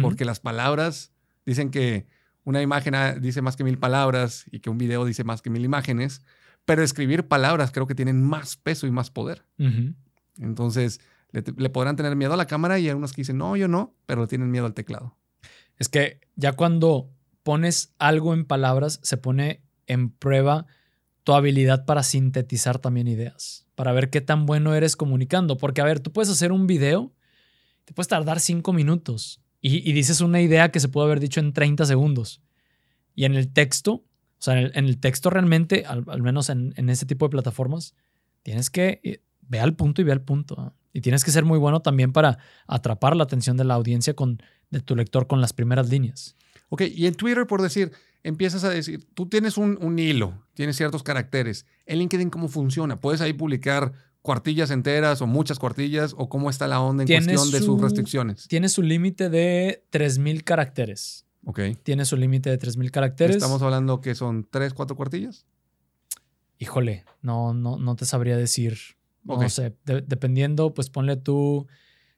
porque las palabras dicen que una imagen dice más que mil palabras y que un video dice más que mil imágenes, pero escribir palabras creo que tienen más peso y más poder. Entonces, le, podrán tener miedo a la cámara y hay unos que dicen, no, yo no, pero tienen miedo al teclado. Es que ya cuando pones algo en palabras, se pone en prueba tu habilidad para sintetizar también ideas, para ver qué tan bueno eres comunicando. Porque, a ver, tú puedes hacer un video, te puedes tardar cinco minutos y, dices una idea que se puede haber dicho en 30 segundos. Y en el texto, o sea, en el, texto realmente, al, menos en, en, este tipo de plataformas, tienes que eh, ve al punto y ve al punto. Y tienes que ser muy bueno también para atrapar la atención de la audiencia con, de tu lector con las primeras líneas. Ok, y en Twitter, por decir, empiezas a decir, tú tienes un, hilo, tienes ciertos caracteres. ¿En LinkedIn cómo funciona? ¿Puedes ahí publicar cuartillas enteras o muchas cuartillas o cómo está la onda en cuestión de sus restricciones? Tiene su límite de 3.000 caracteres. Ok. Tiene su límite de 3.000 caracteres. ¿Estamos hablando que son 3, 4 cuartillas? Híjole, no, no, no te sabría decir. No sé, dependiendo, pues ponle tú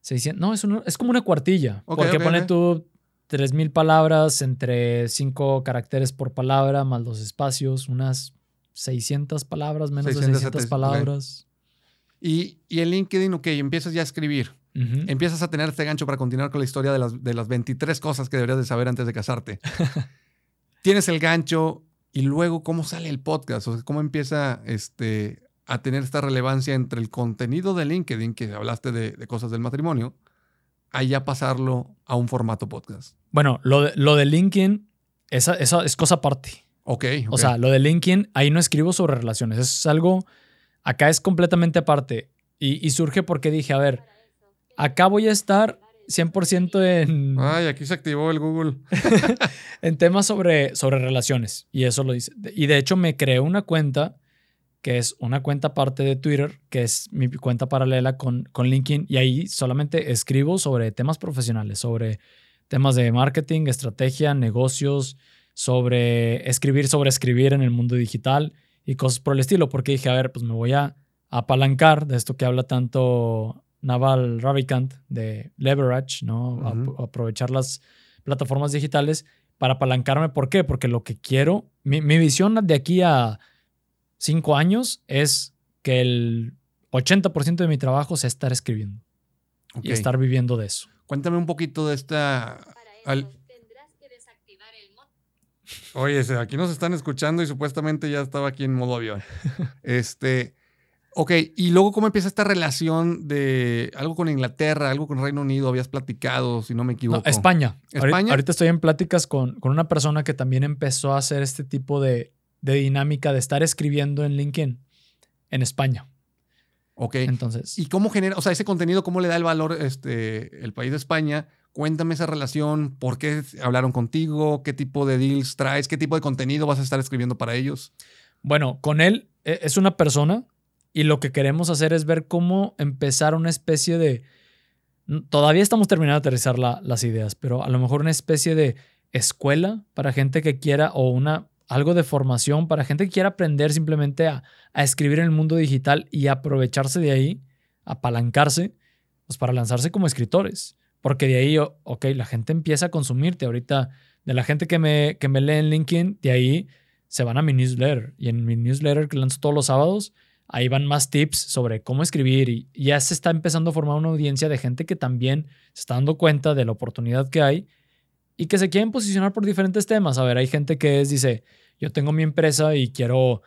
600. No, es, es como una cuartilla. porque ponle tú 3000 palabras entre 5 caracteres por palabra, más los espacios, unas 600 palabras, menos de 600 palabras. Y, y en LinkedIn, ok, empiezas ya a escribir. Empiezas a tener este gancho para continuar con la historia de las, de las 23 cosas que deberías de saber antes de casarte. Tienes el gancho y luego cómo sale el podcast, o sea, cómo empieza este, a tener esta relevancia entre el contenido de LinkedIn, que hablaste de, cosas del matrimonio, a ya pasarlo a un formato podcast? Bueno, lo de, lo de LinkedIn, esa, esa es cosa aparte. ok. O sea, lo de LinkedIn, ahí no escribo sobre relaciones. es algo, acá es completamente aparte. Y, y surge porque dije, a ver, acá voy a estar 100% en... Ay, aquí se activó el Google. en temas sobre, sobre relaciones. Y eso lo dice. Y de hecho me creé una cuenta que es una cuenta aparte de Twitter, que es mi cuenta paralela con, con LinkedIn, y ahí solamente escribo sobre temas profesionales, sobre temas de marketing, estrategia, negocios, sobre escribir sobre escribir en el mundo digital y cosas por el estilo, porque dije, a ver, pues me voy a apalancar de esto que habla tanto Naval Ravikant de Leverage, ¿no? aprovechar las plataformas digitales para apalancarme. ¿Por qué? Porque lo que quiero, mi, mi visión de aquí a cinco años es que el 80% de mi trabajo sea estar escribiendo y estar viviendo de eso. Cuéntame un poquito de esta... Oye, aquí nos están escuchando y supuestamente ya estaba aquí en modo avión. este, ok, y luego cómo empieza esta relación de algo con Inglaterra, algo con Reino Unido, habías platicado, si no me equivoco. España. España. Ahorita, estoy en pláticas con, con, una persona que también empezó a hacer este tipo de, de dinámica de estar escribiendo en LinkedIn en España. Ok. Entonces. ¿Y cómo genera, o sea, ese contenido, cómo le da el valor este, el país de España? Cuéntame esa relación, por qué hablaron contigo, qué tipo de deals traes, qué tipo de contenido vas a estar escribiendo para ellos. Bueno, con él e, es una persona y lo que queremos hacer es ver cómo empezar una especie de... Todavía estamos terminando de aterrizar las ideas, pero a lo mejor una especie de escuela para gente que quiera o una algo de formación para gente que quiera aprender simplemente a, escribir en el mundo digital y aprovecharse de ahí, apalancarse, pues para lanzarse como escritores. Porque de ahí, ok, la gente empieza a consumirte. Ahorita, de la gente que me, que me lee en LinkedIn, de ahí se van a mi newsletter. Y en mi newsletter que lanzo todos los sábados, ahí van más tips sobre cómo escribir. Y ya se está empezando a formar una audiencia de gente que también se está dando cuenta de la oportunidad que hay y que se quieren posicionar por diferentes temas. A ver, hay gente que es, dice, yo tengo mi empresa y quiero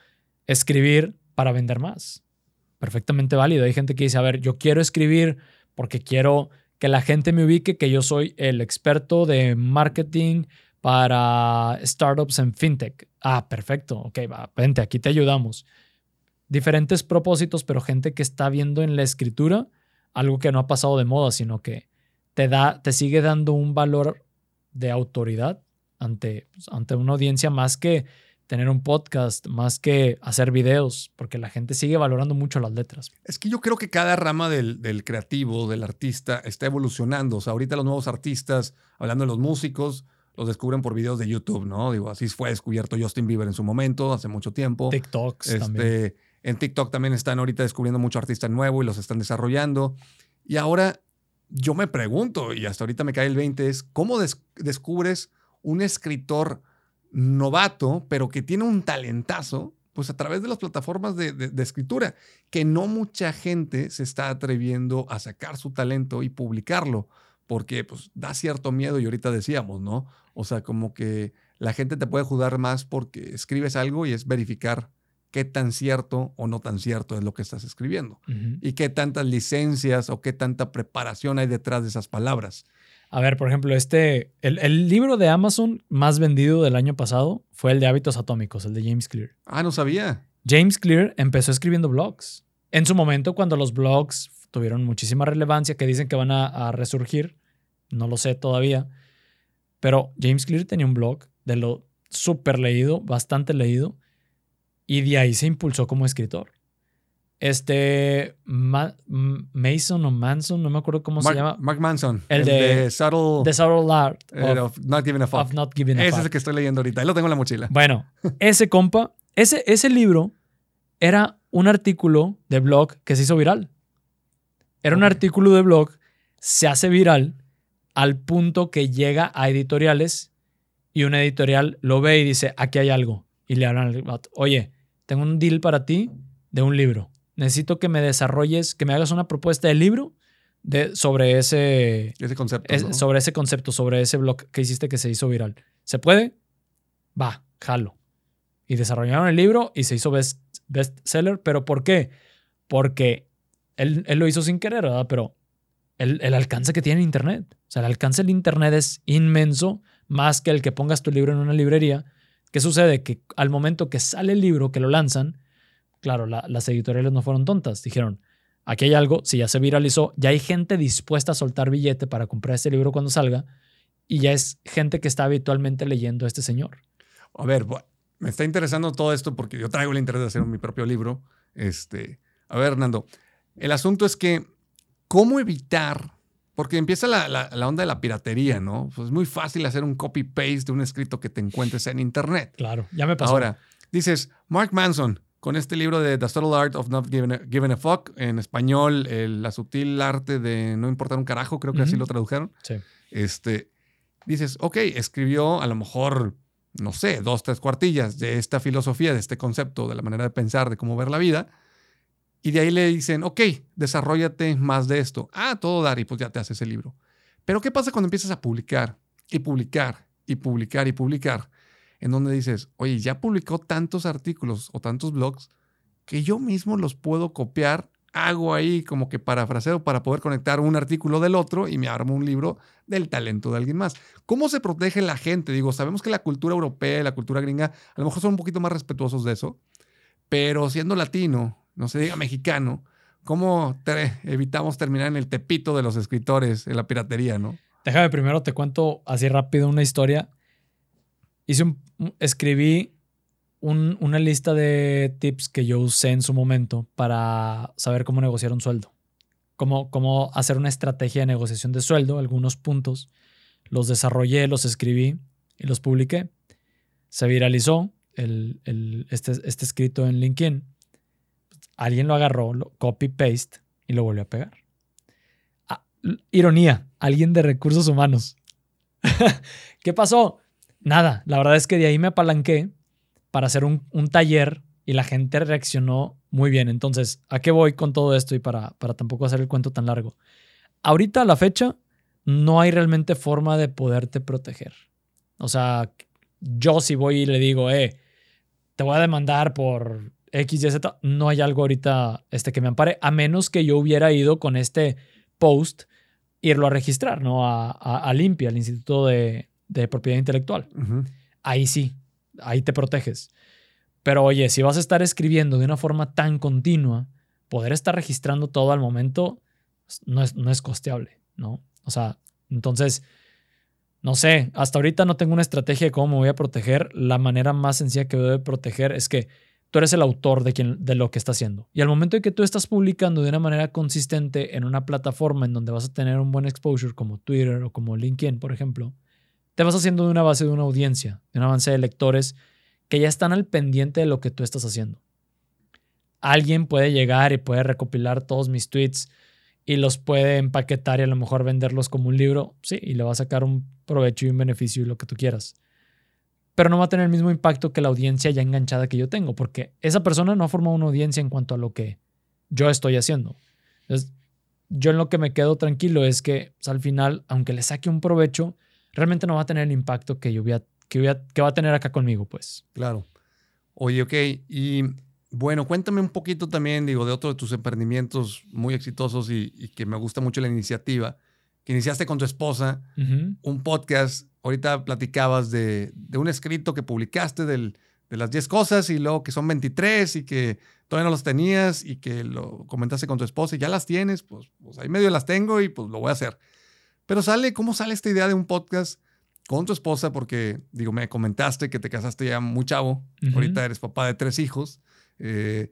escribir para vender más. Perfectamente válido. Hay gente que dice, a ver, yo quiero escribir porque quiero que la gente me ubique que yo soy el experto de marketing para startups en fintech. Ah, perfecto. Ok, va, vente, aquí te ayudamos. Diferentes propósitos, pero gente que está viendo en la escritura algo que no ha pasado de moda, sino que te da, te sigue dando un valor de autoridad ante, pues, ante una audiencia más que tener un podcast, más que hacer videos, porque la gente sigue valorando mucho las letras. Es que yo creo que cada rama del, del creativo, del artista, está evolucionando. O sea, ahorita los nuevos artistas, hablando de los músicos, los descubren por videos de YouTube, ¿no? Digo, así fue descubierto Justin Bieber en su momento, hace mucho tiempo. TikToks este, también. En TikTok también están ahorita descubriendo mucho artista nuevo y los están desarrollando. Y ahora yo me pregunto, y hasta ahorita me cae el 20, es cómo descubres un escritor novato, pero que tiene un talentazo, pues a través de las plataformas de, escritura, que no mucha gente se está atreviendo a sacar su talento y publicarlo, porque pues da cierto miedo y ahorita decíamos, ¿no? O sea, como que la gente te puede juzgar más porque escribes algo y es verificar qué tan cierto o no tan cierto es lo que estás escribiendo y qué tantas licencias o qué tanta preparación hay detrás de esas palabras. A ver, por ejemplo, este, el, el libro de Amazon más vendido del año pasado fue el de hábitos atómicos, el de James Clear. Ah, no sabía. James Clear empezó escribiendo blogs. En su momento, cuando los blogs tuvieron muchísima relevancia, que dicen que van a, a resurgir, no lo sé todavía, pero James Clear tenía un blog de lo súper leído, bastante leído, y de ahí se impulsó como escritor. Este Ma- Mason o Manson, no me acuerdo cómo Mark, se llama, Mark Manson. El El, de- de, Subtle The Subtle Art eh, of, of Not Giving a Fuck. of Not Giving a Ese Fuck. es el que estoy leyendo ahorita. Ahí lo tengo en la mochila. Bueno, ese compa, ese, ese libro era un artículo de blog que se hizo viral. Era un artículo de blog, se hace viral al punto que llega a editoriales y una editorial lo ve y dice, aquí hay algo. Y le hablan al oye, tengo un deal para ti de un libro. Necesito que me desarrolles, que me hagas una propuesta de libro de, sobre ese, Ese concepto. es- ¿no? sobre ese concepto, sobre ese blog que hiciste que se hizo viral. ¿Se puede? Va, jalo. Y desarrollaron el libro y se hizo best, bestseller. ¿Pero por qué? Porque él, él lo hizo sin querer, ¿verdad? Pero el, el alcance que tiene Internet. O sea, el alcance del Internet es inmenso, más que el que pongas tu libro en una librería. ¿Qué sucede? Que al momento que sale el libro, que lo lanzan, claro, la- las editoriales no fueron tontas. Dijeron, aquí hay algo, si ya se viralizó, ya hay gente dispuesta a soltar billete para comprar este libro cuando salga y ya es gente que está habitualmente leyendo a este señor. A ver, me está interesando todo esto porque yo traigo el interés de hacer mi propio libro. Este, a ver, Hernando, el asunto es que, ¿cómo evitar? Porque empieza la, la- la onda de la piratería, ¿no? Pues es muy fácil hacer un copy-paste de un escrito que te encuentres en Internet. Claro, ya me pasó. Ahora, dices, Mark Manson, con este libro de The Subtle Art of Not Giving a, Giving a Fuck, en español, el- La sutil arte de no importar un carajo, creo que así lo tradujeron. Sí. Este, dices, ok, escribió a lo mejor, no sé, dos, tres cuartillas de esta filosofía, de este concepto, de la manera de pensar, de cómo ver la vida. Y de ahí le dicen, ok, desarrollate más de esto. Ah, todo dar y pues ya te haces el libro. Pero ¿qué pasa cuando empiezas a publicar y publicar y publicar y publicar? En donde dices, oye, ya publicó tantos artículos o tantos blogs que yo mismo los puedo copiar, hago ahí como que parafraseo para poder conectar un artículo del otro y me armo un libro del talento de alguien más. ¿Cómo se protege la gente? Digo, sabemos que la cultura europea y la cultura gringa a lo mejor son un poquito más respetuosos de eso, pero siendo latino, no se diga mexicano, ¿cómo evitamos terminar en el tepito de los escritores, en la piratería, no? Déjame primero te cuento así rápido una historia. Hice escribí un- una lista de tips que yo usé en su momento para saber cómo negociar un sueldo. Cómo, hacer una estrategia de negociación de sueldo, algunos puntos. Los desarrollé, los escribí y los publiqué. Se viralizó este, este escrito en LinkedIn. Alguien lo agarró, lo copy-paste y lo volvió a pegar. Ah, ironía, alguien de recursos humanos. ¿Qué pasó? Nada, la verdad es que de ahí me apalanqué para hacer un, un taller y la gente reaccionó muy bien. Entonces, ¿a qué voy con todo esto y para, para tampoco hacer el cuento tan largo? Ahorita a la fecha no hay realmente forma de poderte proteger. O sea, yo si voy y le digo, eh, te voy a demandar por X, Y, Z, no hay algo ahorita este, que me ampare, a menos que yo hubiera ido con este post, irlo a registrar, ¿no? A, a, a Limpia, al Instituto de, de Propiedad Intelectual. Ahí sí, ahí te proteges. Pero oye, si vas a estar escribiendo de una forma tan continua, poder estar registrando todo al momento pues, no es, no es costeable, ¿no? O sea, entonces, no sé, hasta ahorita no tengo una estrategia de cómo me voy a proteger. La manera más sencilla que debo proteger es que tú eres el autor de, de lo que está haciendo. Y al momento de que tú estás publicando de una manera consistente en una plataforma en donde vas a tener un buen exposure como Twitter o como LinkedIn, por ejemplo, te vas haciendo de una base de una audiencia, de una base de lectores que ya están al pendiente de lo que tú estás haciendo. Alguien puede llegar y puede recopilar todos mis tweets y los puede empaquetar y a lo mejor venderlos como un libro, sí, y le va a sacar un provecho y un beneficio y lo que tú quieras. Pero no va a tener el mismo impacto que la audiencia ya enganchada que yo tengo, porque esa persona no ha formado una audiencia en cuanto a lo que yo estoy haciendo. Entonces, yo en lo que me quedo tranquilo es que pues, al final, aunque le saque un provecho, realmente no va a tener el impacto que yo, hubiera- que, voy a, que va a tener acá conmigo, pues. Claro. Oye, ok. Y bueno, cuéntame un poquito también, digo, de otro de tus emprendimientos muy exitosos y, que me gusta mucho la iniciativa, que iniciaste con tu esposa, un podcast. Ahorita platicabas de, de, un escrito que publicaste del, de las 10 cosas y luego que son 23 y que todavía no los tenías y que lo comentaste con tu esposa y ya las tienes, pues, pues ahí medio las tengo y pues lo voy a hacer. Pero sale, ¿cómo sale esta idea de un podcast con tu esposa? Porque, digo, me comentaste que te casaste ya muy chavo, ahorita eres papá de tres hijos. Eh,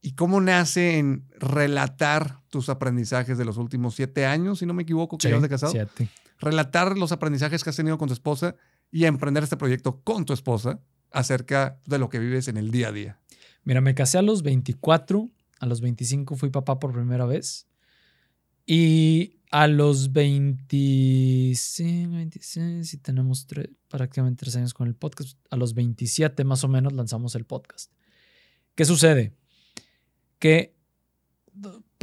¿Y cómo nace en relatar tus aprendizajes de los últimos siete años, si no me equivoco, que ya de casado? Siete. Relatar los aprendizajes que has tenido con tu esposa y emprender este proyecto con tu esposa acerca de lo que vives en el día a día. Mira, me casé a los 24, a los 25 fui papá por primera vez y a los 26, 26 y tenemos prácticamente tres años con el podcast, a los 27 más o menos lanzamos el podcast. ¿Qué sucede? Que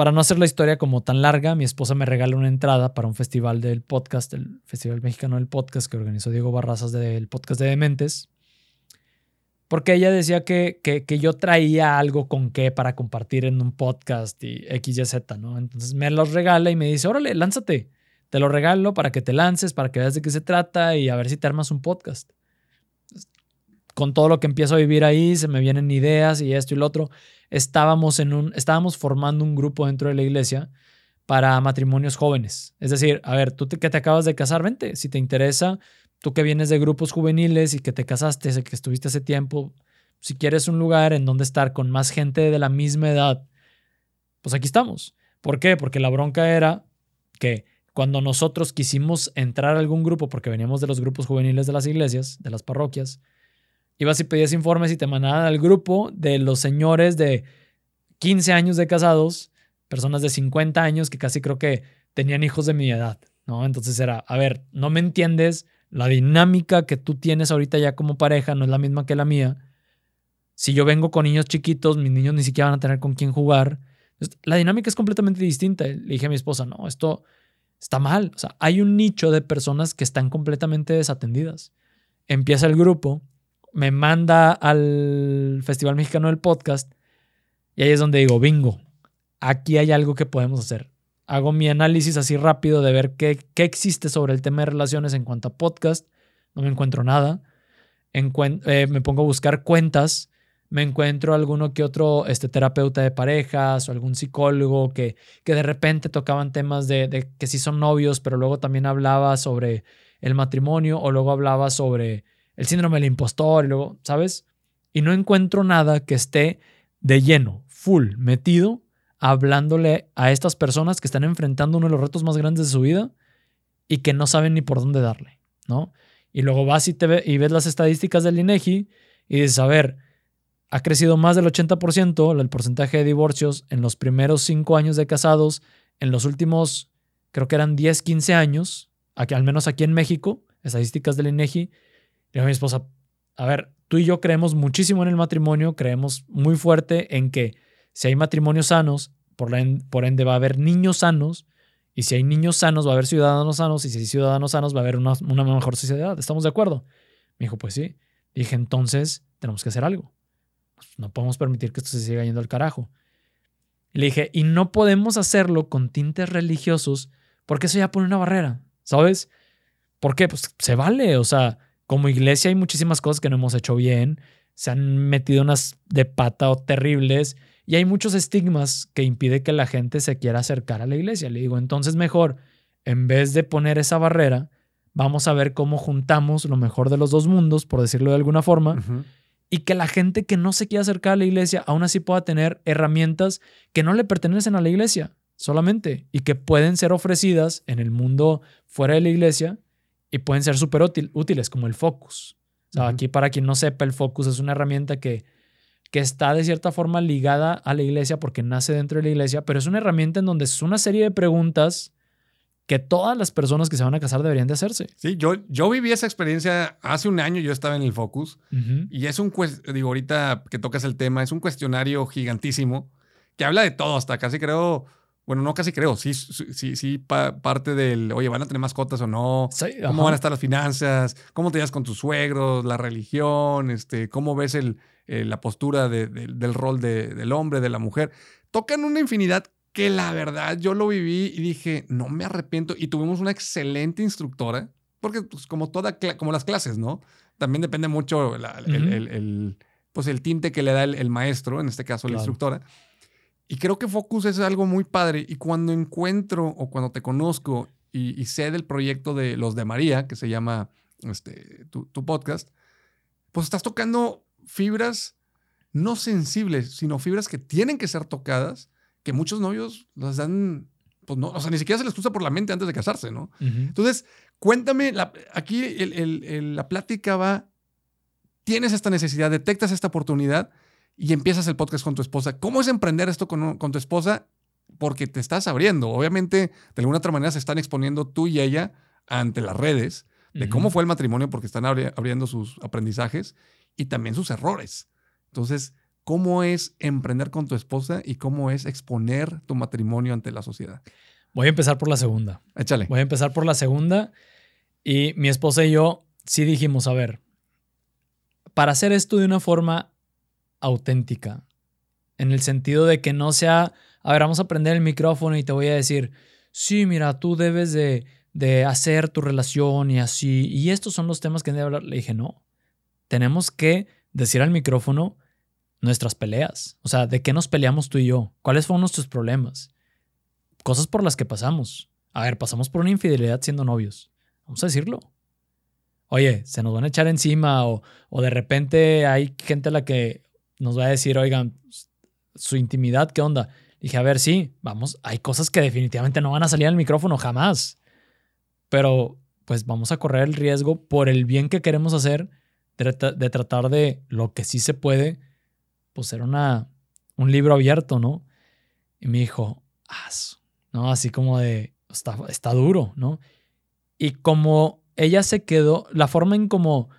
para no hacer la historia como tan larga, mi esposa me regala una entrada para un festival del podcast, el Festival Mexicano del Podcast que organizó Diego Barrazas del podcast de Dementes. Porque ella decía que, que, yo traía algo con qué para compartir en un podcast y X, Y, Z, ¿no? Entonces me los regala y me dice, órale, lánzate. Te lo regalo para que te lances, para que veas de qué se trata y a ver si te armas un podcast con todo lo que empiezo a vivir ahí, se me vienen ideas y esto y lo otro. Estábamos, en un, estábamos formando un grupo dentro de la iglesia para matrimonios jóvenes. Es decir, a ver, tú que te acabas de casar, vente, si te interesa, tú que vienes de grupos juveniles y que te casaste, que estuviste hace tiempo, si quieres un lugar en donde estar con más gente de la misma edad, pues aquí estamos. ¿Por qué? Porque la bronca era que cuando nosotros quisimos entrar a algún grupo, porque veníamos de los grupos juveniles de las iglesias, de las parroquias, ibas y pedías informes y te mandaban al grupo de los señores de 15 años de casados, personas de 50 años que casi creo que tenían hijos de mi edad, ¿no? Entonces era, a ver, no me entiendes, la dinámica que tú tienes ahorita ya como pareja no es la misma que la mía. Si yo vengo con niños chiquitos, mis niños ni siquiera van a tener con quién jugar. La dinámica es completamente distinta. Le dije a mi esposa, no, esto está mal. O sea, hay un nicho de personas que están completamente desatendidas. Empieza el grupo me manda al Festival Mexicano del Podcast y ahí es donde digo, bingo, aquí hay algo que podemos hacer. Hago mi análisis así rápido de ver qué, qué existe sobre el tema de relaciones en cuanto a podcast. No me encuentro nada. Eh, me pongo a buscar cuentas. Me encuentro alguno que otro este, terapeuta de parejas o algún psicólogo que, que de repente tocaban temas de, de que sí son novios, pero luego también hablaba sobre el matrimonio o luego hablaba sobre el síndrome del impostor y luego, ¿sabes? Y no encuentro nada que esté de lleno, full, metido, hablándole a estas personas que están enfrentando uno de los retos más grandes de su vida y que no saben ni por dónde darle, ¿no? Y luego vas y, te y ves las estadísticas del INEGI y dices, a ver, ha crecido más del 80% el porcentaje de divorcios en los primeros cinco años de casados, en los últimos, creo que eran 10, 15 años, aquí, al menos aquí en México, estadísticas del INEGI, a mi esposa, a ver, tú y yo creemos muchísimo en el matrimonio, creemos muy fuerte en que si hay matrimonios sanos, por, por ende va a haber niños sanos, y si hay niños sanos va a haber ciudadanos sanos, y si hay ciudadanos sanos va a haber una, una mejor sociedad. ¿Estamos de acuerdo? Me dijo, pues sí. Dije, entonces tenemos que hacer algo. No podemos permitir que esto se siga yendo al carajo. Le dije, y no podemos hacerlo con tintes religiosos porque eso ya pone una barrera, ¿sabes? ¿Por qué? Pues se vale, o sea, como iglesia hay muchísimas cosas que no hemos hecho bien, se han metido unas de pata o terribles y hay muchos estigmas que impiden que la gente se quiera acercar a la iglesia. Le digo, entonces mejor, en vez de poner esa barrera, vamos a ver cómo juntamos lo mejor de los dos mundos, por decirlo de alguna forma, y que la gente que no se quiera acercar a la iglesia aún así pueda tener herramientas que no le pertenecen a la iglesia solamente y que pueden ser ofrecidas en el mundo fuera de la iglesia y pueden ser súper útiles, como el focus. O sea, aquí para quien no sepa, el focus es una herramienta que, que está de cierta forma ligada a la iglesia porque nace dentro de la iglesia, pero es una herramienta en donde es una serie de preguntas que todas las personas que se van a casar deberían de hacerse. Sí, yo, yo viví esa experiencia hace un año, yo estaba en el Focus y es un, digo, ahorita que tocas el tema, es un cuestionario gigantísimo que habla de todo, hasta casi creo bueno, no casi creo, sí, sí, sí, parte del, oye, ¿van a tener mascotas o no? ¿Cómo van a estar las finanzas? ¿Cómo te llevas con tus suegros? ¿La religión? Este, ¿Cómo ves el, eh, la postura del rol del hombre, de la mujer? Tocan una infinidad que la verdad yo lo viví y dije, no me arrepiento. Y tuvimos una excelente instructora, porque pues, como, toda, como las clases, ¿no? También depende mucho el, pues, el tinte que le da el, maestro, en este caso la instructora. Y creo que Focus es algo muy padre. Y cuando encuentro o cuando te conozco y, sé del proyecto de Los de María, que se llama este, tu, podcast, pues estás tocando fibras no sensibles, sino fibras que tienen que ser tocadas, que muchos novios las dan, pues no, o sea, ni siquiera se les cruza por la mente antes de casarse, ¿no? Entonces, cuéntame, aquí la plática va, tienes esta necesidad, detectas esta oportunidad y empiezas el podcast con tu esposa. ¿Cómo es emprender esto con, tu esposa? Porque te estás abriendo. Obviamente, de alguna otra manera se están exponiendo tú y ella ante las redes de cómo fue el matrimonio porque están abriendo sus aprendizajes y también sus errores. Entonces, ¿cómo es emprender con tu esposa y cómo es exponer tu matrimonio ante la sociedad? Voy a empezar por la segunda. Échale. Voy a empezar por la segunda. Y mi esposa y yo sí dijimos, a ver, para hacer esto de una forma auténtica. En el sentido de que no sea, a ver, vamos a prender el micrófono y te voy a decir, sí, mira, tú debes de, de hacer tu relación y así. Y estos son los temas que debe hablar. Le dije, no, tenemos que decir al micrófono nuestras peleas. O sea, ¿de qué nos peleamos tú y yo? ¿Cuáles fueron nuestros problemas? Cosas por las que pasamos. A ver, pasamos por una infidelidad siendo novios. Vamos a decirlo. Oye, se nos van a echar encima o, o de repente hay gente a la que nos va a decir, oigan, su intimidad, ¿qué onda? Dije, a ver, sí, vamos, hay cosas que definitivamente no van a salir al micrófono jamás. Pero pues vamos a correr el riesgo por el bien que queremos hacer de, tratar de lo que sí se puede, pues ser una, un libro abierto, ¿no? Y me dijo, ¿no? Así como de, está, está duro, ¿no? Y como ella se quedó, la forma en como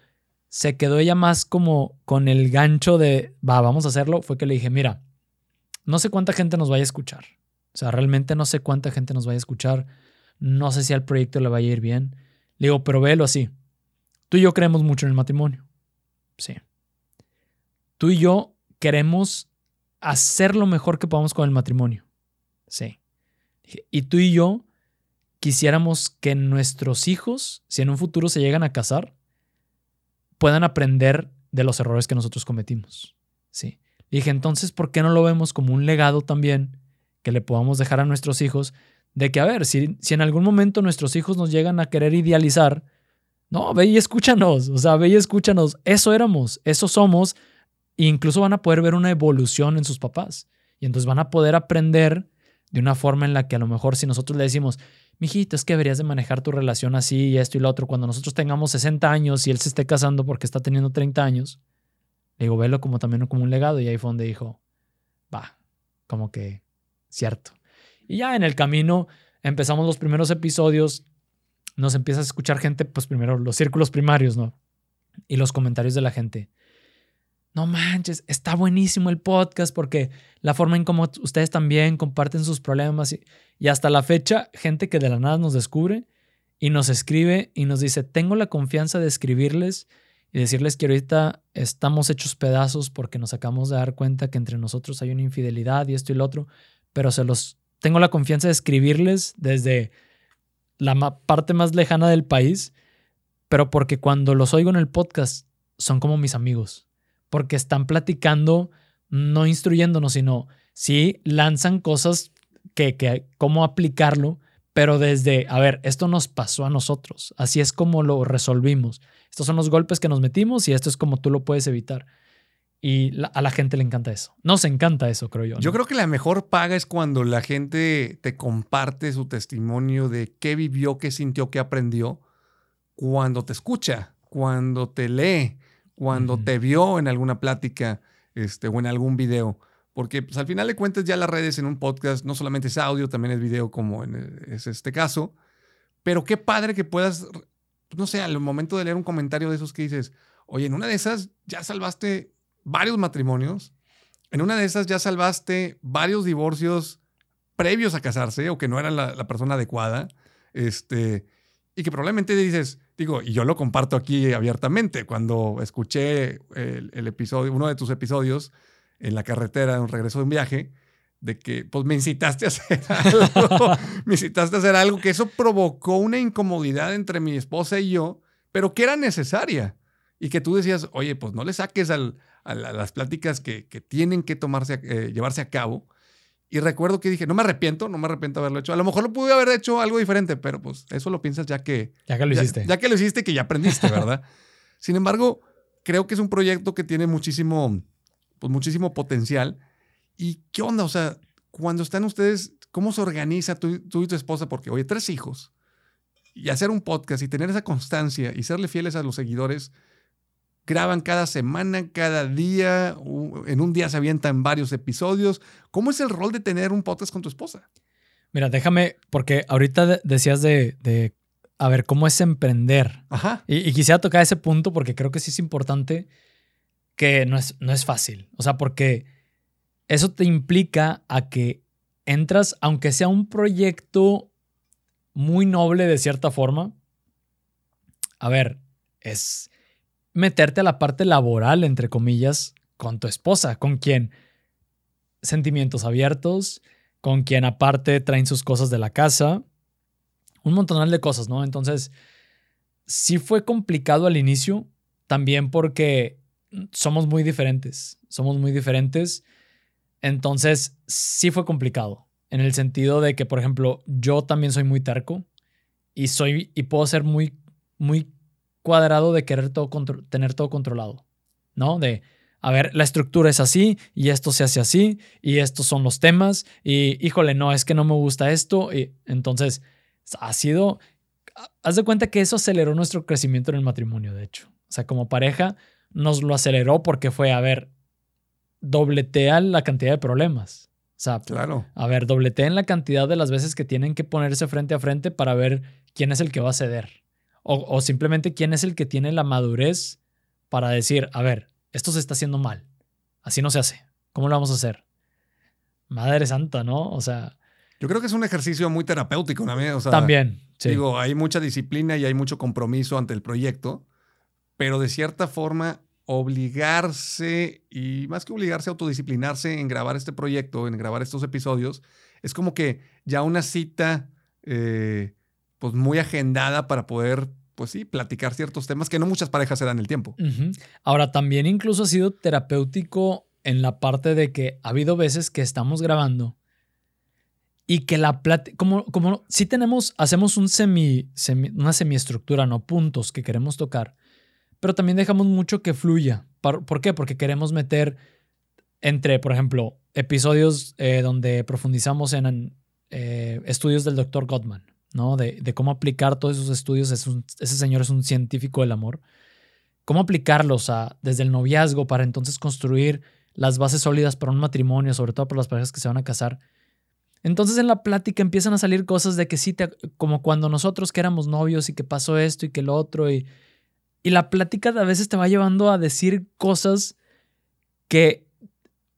se quedó ella más como con el gancho de, va, vamos a hacerlo, fue que le dije, mira, no sé cuánta gente nos vaya a escuchar. O sea, realmente no sé cuánta gente nos vaya a escuchar. No sé si al proyecto le vaya a ir bien. Le digo, pero véelo así. Tú y yo creemos mucho en el matrimonio. Sí. Tú y yo queremos hacer lo mejor que podamos con el matrimonio. Sí. Y tú y yo quisiéramos que nuestros hijos, si en un futuro se llegan a casar, puedan aprender de los errores que nosotros cometimos. Sí. Dije, entonces, ¿por qué no lo vemos como un legado también que le podamos dejar a nuestros hijos? De que, a ver, si, si en algún momento nuestros hijos nos llegan a querer idealizar, no, ve y escúchanos, o sea, ve y escúchanos, eso éramos, eso somos, e incluso van a poder ver una evolución en sus papás. Y entonces van a poder aprender de una forma en la que a lo mejor si nosotros le decimos, mijito, es que deberías de manejar tu relación así y esto y lo otro, cuando nosotros tengamos 60 años y él se esté casando porque está teniendo 30 años, le digo, velo como también como un legado y ahí fue donde dijo, va, como que cierto. Y ya en el camino empezamos los primeros episodios, nos empieza a escuchar gente, pues primero los círculos primarios, ¿no? Y los comentarios de la gente no manches, está buenísimo el podcast porque la forma en cómo ustedes también comparten sus problemas y, hasta la fecha, gente que de la nada nos descubre y nos escribe y nos dice, tengo la confianza de escribirles y decirles que ahorita estamos hechos pedazos porque nos acabamos de dar cuenta que entre nosotros hay una infidelidad y esto y lo otro, pero se los tengo la confianza de escribirles desde la parte más lejana del país, pero porque cuando los oigo en el podcast son como mis amigos porque están platicando, no instruyéndonos, sino sí lanzan cosas que, que cómo aplicarlo, pero desde, a ver, esto nos pasó a nosotros, así es como lo resolvimos. Estos son los golpes que nos metimos y esto es como tú lo puedes evitar. Y a la gente le encanta eso. Nos encanta eso, creo yo. Yo creo que la mejor paga es cuando la gente te comparte su testimonio de qué vivió, qué sintió, qué aprendió, cuando te escucha, cuando te lee, cuando te vio en alguna plática este, o en algún video. Porque pues, al final de cuentas ya las redes en un podcast no solamente es audio, también es video como en, e, es este caso. Pero qué padre que puedas, no sé, al momento de leer un comentario de esos que dices, oye, en una de esas ya salvaste varios matrimonios, en una de esas ya salvaste varios divorcios previos a casarse o que no eran la, la persona adecuada. Este, y que probablemente dices, digo, y yo lo comparto aquí abiertamente, cuando escuché el, episodio, uno de tus episodios en la carretera, en un regreso de un viaje, de que pues me incitaste a hacer algo, me incitaste a hacer algo que eso provocó una incomodidad entre mi esposa y yo, pero que era necesaria. Y que tú decías, oye, pues no le saques al, a, las pláticas que, que tienen que tomarse, eh, llevarse a cabo. Y recuerdo que dije, no me arrepiento, no me arrepiento de haberlo hecho. A lo mejor lo pude haber hecho algo diferente, pero pues eso lo piensas ya que... Ya que lo hiciste. Ya que lo hiciste, que ya aprendiste, ¿verdad? Sin embargo, creo que es un proyecto que tiene muchísimo, pues muchísimo potencial ¿Y qué onda? O sea, cuando están ustedes, ¿cómo se organiza tú, y tu esposa? Porque, oye, tres hijos. Y hacer un podcast y tener esa constancia y serle fieles a los seguidores, graban cada semana, cada día, en un día se avientan varios episodios. ¿Cómo es el rol de tener un podcast con tu esposa? Mira, déjame, porque ahorita decías de, a ver, ¿cómo es emprender? Ajá. Y, y, quisiera tocar ese punto porque creo que sí es importante que no es, no es fácil. O sea, porque eso te implica a que entras, aunque sea un proyecto muy noble de cierta forma, a ver, es meterte a la parte laboral, entre comillas, con tu esposa, con quien sentimientos abiertos, con quien aparte traen sus cosas de la casa, un montonal de cosas, ¿no? Entonces, sí fue complicado al inicio, también porque somos muy diferentes, somos muy diferentes entonces, sí fue complicado, en el sentido de que, por ejemplo, yo también soy muy terco y, soy, y puedo ser muy, muy cuadrado de querer todo tener todo controlado, ¿no? De, a ver, la estructura es así y esto se hace así y estos son los temas y, híjole, no, es que no me gusta esto. Y entonces, ha sido, haz de cuenta que eso aceleró nuestro crecimiento en el matrimonio, de hecho. O sea, como pareja nos lo aceleró porque fue, a ver, dobletean la cantidad de problemas. O sea, claro. a ver, dobletean la cantidad de las veces que tienen que ponerse frente a frente para ver quién es el que va a ceder. O, simplemente quién es el que tiene la madurez para decir, a ver, esto se está haciendo mal. Así no se hace. ¿Cómo lo vamos a hacer? Madre santa, ¿no? O sea... Yo creo que es un ejercicio muy terapéutico también. O sea, también, Digo, hay mucha disciplina y hay mucho compromiso ante el proyecto, pero de cierta forma obligarse y más que obligarse, autodisciplinarse en grabar este proyecto, en grabar estos episodios, es como que ya una cita eh, pues muy agendada para poder, pues sí, platicar ciertos temas que no muchas parejas se dan el tiempo. Ahora, también incluso ha sido terapéutico en la parte de que ha habido veces que estamos grabando y que la plática, como, como si tenemos, hacemos un semi, semi, una semiestructura, no puntos que queremos tocar pero también dejamos mucho que fluya. ¿Por, qué? Porque queremos meter entre, por ejemplo, episodios eh, donde profundizamos en eh, estudios del doctor Gottman, ¿no? De, cómo aplicar todos esos estudios. ese señor es un científico del amor. Cómo aplicarlos a, desde el noviazgo para entonces construir las bases sólidas para un matrimonio, sobre todo para las parejas que se van a casar. Entonces en la plática empiezan a salir cosas de que sí, como cuando nosotros que éramos novios y que pasó esto y que lo otro y y la plática a veces te va llevando a decir cosas que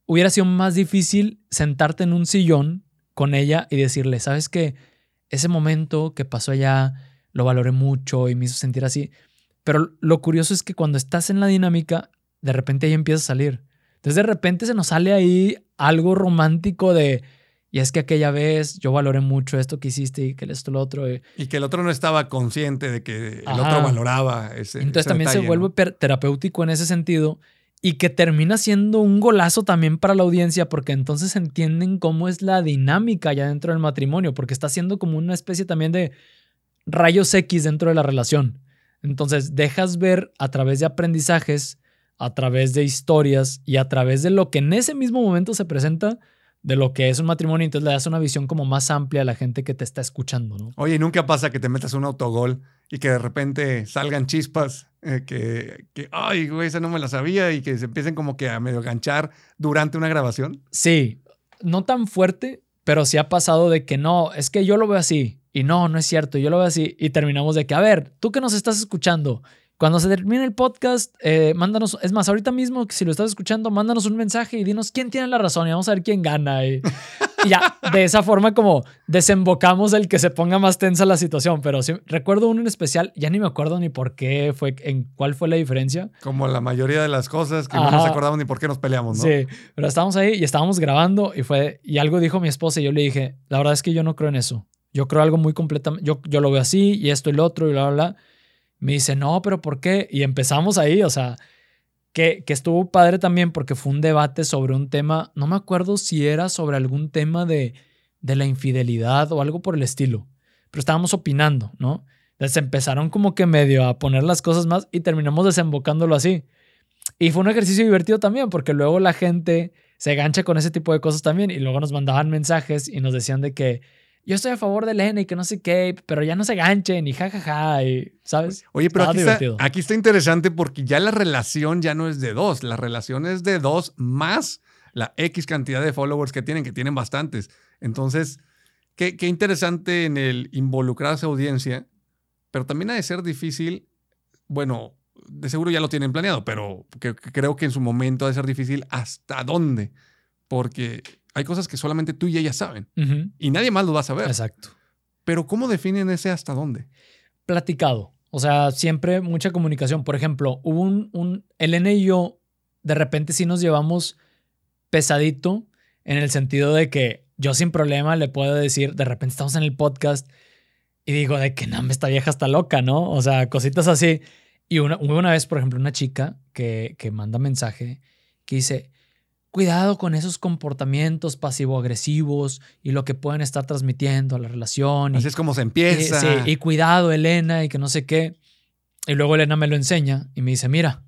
hubiera sido más difícil sentarte en un sillón con ella y decirle, ¿sabes qué? Ese momento que pasó allá lo valoré mucho y me hizo sentir así. Pero lo curioso es que cuando estás en la dinámica, de repente ahí empieza a salir. Entonces de repente se nos sale ahí algo romántico de, y es que aquella vez yo valoré mucho esto que hiciste y que esto, lo otro. Eh. Y que el otro no estaba consciente de que el otro valoraba ese. Entonces también se vuelve terapéutico en ese sentido y que termina siendo un golazo también para la audiencia porque entonces entienden cómo es la dinámica ya dentro del matrimonio, porque está siendo como una especie también de rayos X dentro de la relación. Entonces dejas ver a través de aprendizajes, a través de historias y a través de lo que en ese mismo momento se presenta de lo que es un matrimonio, entonces le das una visión como más amplia a la gente que te está escuchando, ¿no? Oye, nunca pasa que te metas un autogol y que de repente salgan chispas eh, que, que, ay, güey, esa no me la sabía y que se empiecen como que a medio ganchar durante una grabación? Sí, no tan fuerte, pero sí ha pasado de que no, es que yo lo veo así y no, no es cierto, yo lo veo así y terminamos de que, a ver, tú que nos estás escuchando, cuando se termine el podcast, eh, mándanos, es más, ahorita mismo, si lo estás escuchando, mándanos un mensaje y dinos quién tiene la razón y vamos a ver quién gana. Ya, de esa forma como desembocamos el que se ponga más tensa la situación. Pero sí, recuerdo uno en especial, ya ni me acuerdo ni por qué fue, en cuál fue la diferencia. Como la mayoría de las cosas que no Ajá. nos acordamos ni por qué nos peleamos, ¿no? Sí, pero estábamos ahí y estábamos grabando y fue, y algo dijo mi esposa y yo le dije, la verdad es que yo no creo en eso. Yo creo algo muy completamente, yo, yo lo veo así y esto y lo otro y bla, bla, bla. Me dice, no, pero ¿por qué? Y empezamos ahí, o sea, que, que estuvo padre también porque fue un debate sobre un tema, no me acuerdo si era sobre algún tema de, de la infidelidad o algo por el estilo, pero estábamos opinando, ¿no? Entonces empezaron como que medio a poner las cosas más y terminamos desembocándolo así. Y fue un ejercicio divertido también porque luego la gente se gancha con ese tipo de cosas también y luego nos mandaban mensajes y nos decían de que yo estoy a favor de Lena y que no sé qué, pero ya no se ganchen y jajaja, y, ¿sabes? Oye, pero aquí está, divertido. aquí está interesante porque ya la relación ya no es de dos, la relación es de dos más la X cantidad de followers que tienen, que tienen bastantes. Entonces, qué, qué interesante en el involucrar a esa audiencia, pero también ha de ser difícil, bueno, de seguro ya lo tienen planeado, pero que- que creo que en su momento ha de ser difícil hasta dónde, porque hay cosas que solamente tú y ella saben y nadie más lo va a saber. Exacto. Pero ¿cómo definen ese hasta dónde? Platicado. O sea, siempre mucha comunicación. Por ejemplo, hubo un, un Elena y yo, de repente sí nos llevamos pesadito en el sentido de que yo sin problema le puedo decir, de repente estamos en el podcast y digo de que no, esta vieja está loca, ¿no? O sea, cositas así. Y una, hubo una vez, por ejemplo, una chica que, que manda mensaje que dice, cuidado con esos comportamientos pasivo-agresivos y lo que pueden estar transmitiendo a la relación. y- Así es como se y, empieza. sí, y cuidado, Elena, y que no sé qué. Y luego Elena me lo enseña y me dice, mira.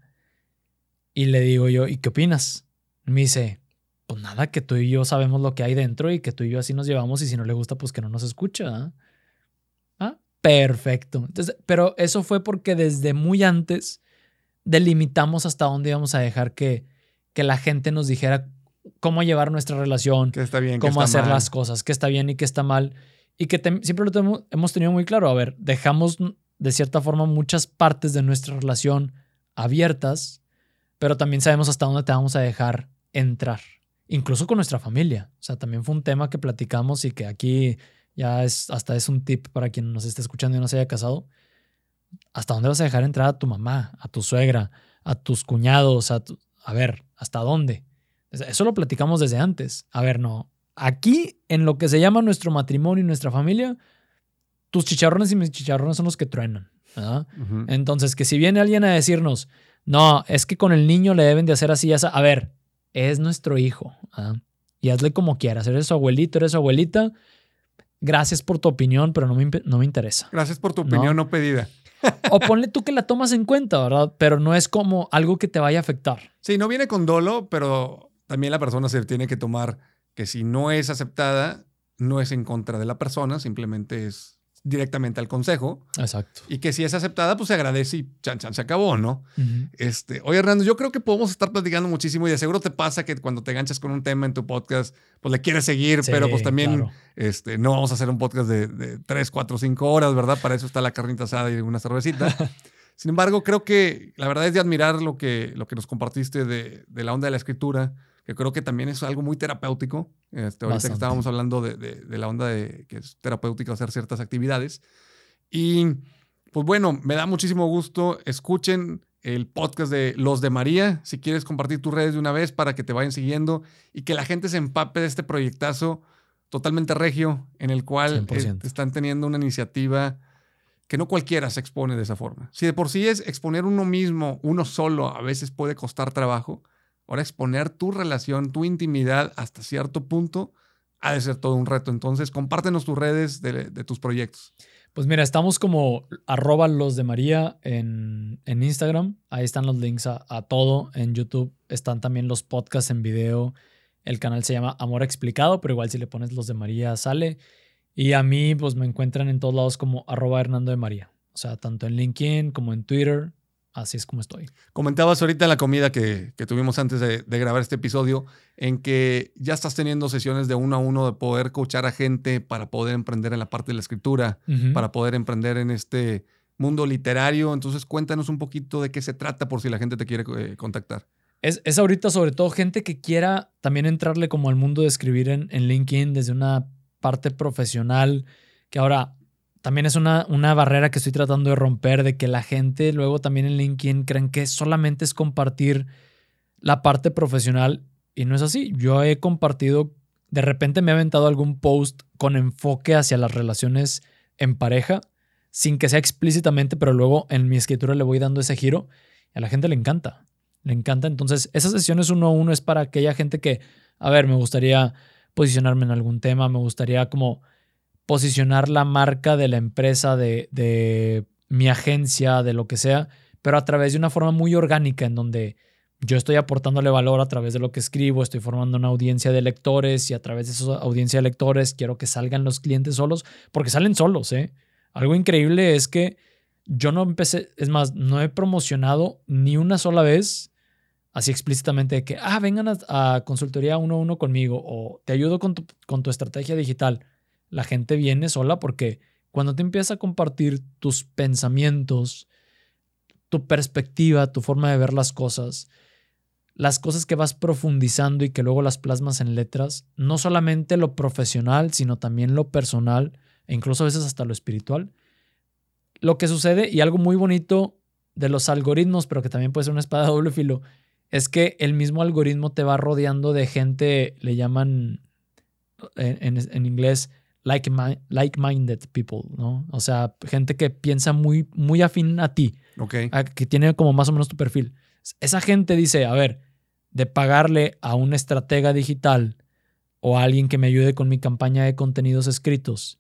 Y le digo yo, ¿y qué opinas? Y me dice, pues nada, que tú y yo sabemos lo que hay dentro y que tú y yo así nos llevamos y si no le gusta, pues que no nos escucha. ¿ah? Ah, perfecto. Entonces, pero eso fue porque desde muy antes delimitamos hasta dónde íbamos a dejar que, que la gente nos dijera cómo llevar nuestra relación, que está bien, que cómo está hacer mal. las cosas, qué está bien y qué está mal. Y que siempre lo tenemos- hemos tenido muy claro. A ver, dejamos de cierta forma muchas partes de nuestra relación abiertas, pero también sabemos hasta dónde te vamos a dejar entrar, incluso con nuestra familia. O sea, también fue un tema que platicamos y que aquí ya es hasta es un tip para quien nos esté escuchando y no se haya casado. ¿Hasta dónde vas a dejar entrar a tu mamá, a tu suegra, a tus cuñados? A, tu- a ver, ¿hasta dónde? Eso lo platicamos desde antes. A ver, no. Aquí, en lo que se llama nuestro matrimonio y nuestra familia, tus chicharrones y mis chicharrones son los que truenan. Entonces, que si viene alguien a decirnos, no, es que con el niño le deben de hacer así, esa. A ver, es nuestro hijo. ¿verdad? Y hazle como quieras. Eres su abuelito, eres su abuelita. Gracias por tu opinión, pero no me, no me interesa. Gracias por tu opinión no, pedida. O ponle tú que la tomas en cuenta, ¿verdad? Pero no es como algo que te vaya a afectar. Sí, no viene con dolo, pero también la persona se tiene que tomar que si no es aceptada, no es en contra de la persona, simplemente es directamente al consejo. Exacto. Y que si es aceptada, pues se agradece y chan, chan, se acabó, ¿no? Este, oye, Hernando, yo creo que podemos estar platicando muchísimo y de seguro te pasa que cuando te ganchas con un tema en tu podcast, pues le quieres seguir, Sí, pero pues también claro. este, no vamos a hacer un podcast de, de 3, 4, 5 horas, ¿verdad? Para eso está la carnita asada y una cervecita. Sin embargo, creo que la verdad es de admirar lo que, lo que nos compartiste de, de la onda de la escritura, que creo que también es algo muy terapéutico. Este, ahorita Bastante. que estábamos hablando de, de- de la onda de que es terapéutico hacer ciertas actividades. Y pues bueno, me da muchísimo gusto. Escuchen el podcast de Los de María, si quieres compartir tus redes de una vez para que te vayan siguiendo y que la gente se empape de este proyectazo totalmente regio en el cual 100%. eh, están teniendo una iniciativa que no cualquiera se expone de esa forma. Si de por sí es exponer uno mismo, uno solo, a veces puede costar trabajo, ahora exponer tu relación, tu intimidad hasta cierto punto ha de ser todo un reto. Entonces, compártenos tus redes de, tus proyectos. Pues mira, estamos como arroba los de María en, en Instagram. Ahí están los links a, a todo. En YouTube están también los podcasts en video. El canal se llama Amor Explicado, pero igual si le pones los de María sale. Y a mí pues me encuentran en todos lados como arroba Hernando de María. O sea, tanto en LinkedIn como en Twitter. Así es como estoy. Comentabas ahorita en la comida que, que tuvimos antes de, de grabar este episodio, en que ya estás teniendo sesiones de uno a uno de poder coachar a gente para poder emprender en la parte de la escritura, para poder emprender en este mundo literario. Entonces, cuéntanos un poquito de qué se trata por si la gente te quiere eh, contactar. Es, es ahorita sobre todo gente que quiera también entrarle como al mundo de escribir en, en LinkedIn desde una parte profesional, que ahora también es una, una barrera que estoy tratando de romper, de que la gente luego también en LinkedIn creen que solamente es compartir la parte profesional y no es así. Yo he compartido, de repente me he aventado algún post con enfoque hacia las relaciones en pareja, sin que sea explícitamente, pero luego en mi escritura le voy dando ese giro y a la gente le encanta. Le encanta. Entonces, esas sesiones uno a uno es para aquella gente que, a ver, me gustaría posicionarme en algún tema, me gustaría como posicionar la marca de la empresa, de, de mi agencia, de lo que sea, pero a través de una forma muy orgánica en donde yo estoy aportándole valor a través de lo que escribo, estoy formando una audiencia de lectores y a través de esa audiencia de lectores quiero que salgan los clientes solos, porque salen solos, ¿eh? Algo increíble es que yo no empecé, es más, no he promocionado ni una sola vez así explícitamente de que, ah, vengan a, consultoría uno a uno conmigo o te ayudo con tu, con tu estrategia digital. La gente viene sola porque cuando te empiezas a compartir tus pensamientos, tu perspectiva, tu forma de ver las cosas, las cosas que vas profundizando y que luego las plasmas en letras, no solamente lo profesional, sino también lo personal e incluso a veces hasta lo espiritual. Lo que sucede y algo muy bonito de los algoritmos, pero que también puede ser una espada de doble filo, es que el mismo algoritmo te va rodeando de gente, le llaman en, en, inglés like-minded people, ¿no? O sea, gente que piensa muy, muy afín a ti, que tiene como más o menos tu perfil. Esa gente dice, a ver, de pagarle a un estratega digital o a alguien que me ayude con mi campaña de contenidos escritos,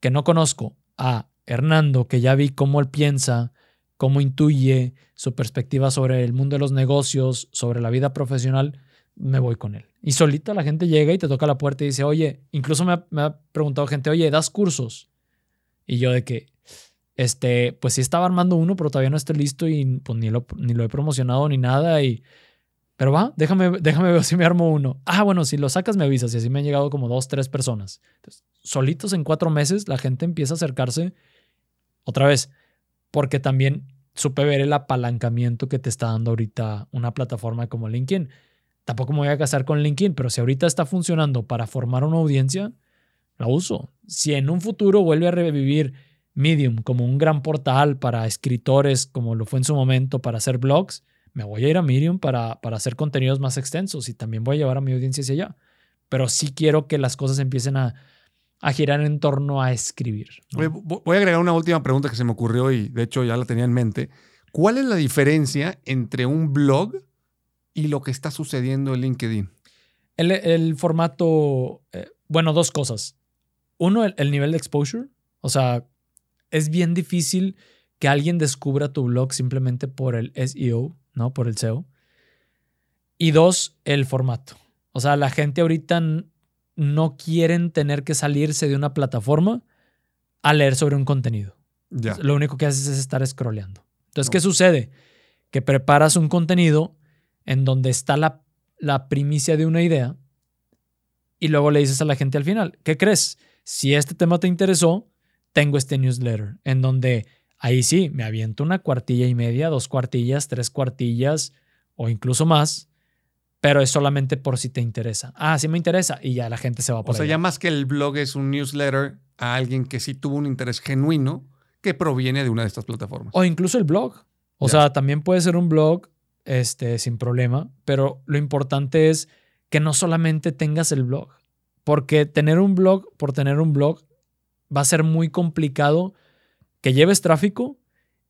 que no conozco, a Hernando, que ya vi cómo él piensa, cómo intuye su perspectiva sobre el mundo de los negocios, sobre la vida profesional, me voy con él. Y solita la gente llega y te toca la puerta y dice, oye, incluso me ha, preguntado gente, oye, ¿das cursos? Y yo de que, este, pues sí estaba armando uno, pero todavía no estoy listo y pues ni lo, ni lo he promocionado ni nada. Y pero va, déjame, déjame ver si me armo uno. Ah, bueno, si lo sacas me avisas. Y así me han llegado como dos, tres personas. solitos en cuatro meses la gente empieza a acercarse otra vez. Porque también supe ver el apalancamiento que te está dando ahorita una plataforma como LinkedIn. Tampoco me voy a casar con LinkedIn, pero si ahorita está funcionando para formar una audiencia, la uso. Si en un futuro vuelve a revivir Medium como un gran portal para escritores, como lo fue en su momento para hacer blogs, me voy a ir a Medium para, para hacer contenidos más extensos y también voy a llevar a mi audiencia hacia allá. Pero sí quiero que las cosas empiecen a, a girar en torno a escribir. Voy a agregar una última pregunta que se me ocurrió y de hecho ya la tenía en mente. ¿Cuál es la diferencia entre un blog y lo que está sucediendo en LinkedIn? El, el formato, eh, bueno, dos cosas. Uno, el, el, nivel de exposure. O sea, es bien difícil que alguien descubra tu blog simplemente por el SEO. ¿no? Por el SEO. Y dos, el formato. O sea, la gente ahorita no quieren tener que salirse de una plataforma a leer sobre un contenido. Lo único que haces es estar scrolleando. Entonces, ¿qué sucede? Que preparas un contenido en donde está la, la primicia de una idea y luego le dices a la gente al final, ¿qué crees? Si este tema te interesó, tengo este newsletter en donde Ahí sí, me aviento una cuartilla y media, dos cuartillas, tres cuartillas o incluso más, pero es solamente por si te interesa. Ah, sí me interesa y ya la gente se va por O sea, ya más que el blog es un newsletter a alguien que sí tuvo un interés genuino que proviene de una de estas plataformas. O incluso el blog. O sea, también puede ser un blog este, sin problema, pero lo importante es que no solamente tengas el blog, porque tener un blog por tener un blog va a ser muy complicado que lleves tráfico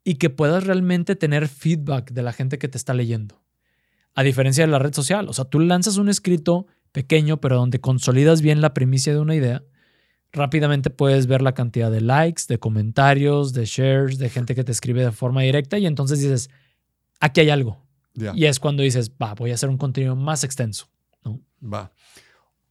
y que puedas realmente tener feedback de la gente que te está leyendo. A diferencia de la red social, o sea, tú lanzas un escrito pequeño, pero donde consolidas bien la primicia de una idea, rápidamente puedes ver la cantidad de likes, de comentarios, de shares, de gente que te escribe de forma directa y entonces dices, aquí hay algo. Y es cuando dices, va, voy a hacer un contenido más extenso. ¿no? Va.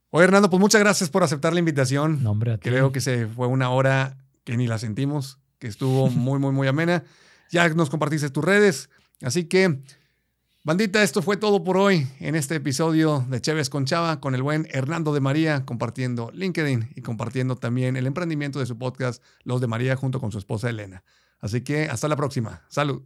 Oye, Hernando, pues muchas gracias por aceptar la invitación. No, Creo que se fue una hora que ni la sentimos que estuvo muy, muy, muy amena. Ya nos compartiste tus redes. Así que, bandita, esto fue todo por hoy en este episodio de Chévez con Chava con el buen Hernando de María compartiendo LinkedIn y compartiendo también el emprendimiento de su podcast Los de María junto con su esposa Elena. Así que hasta la próxima. Salud.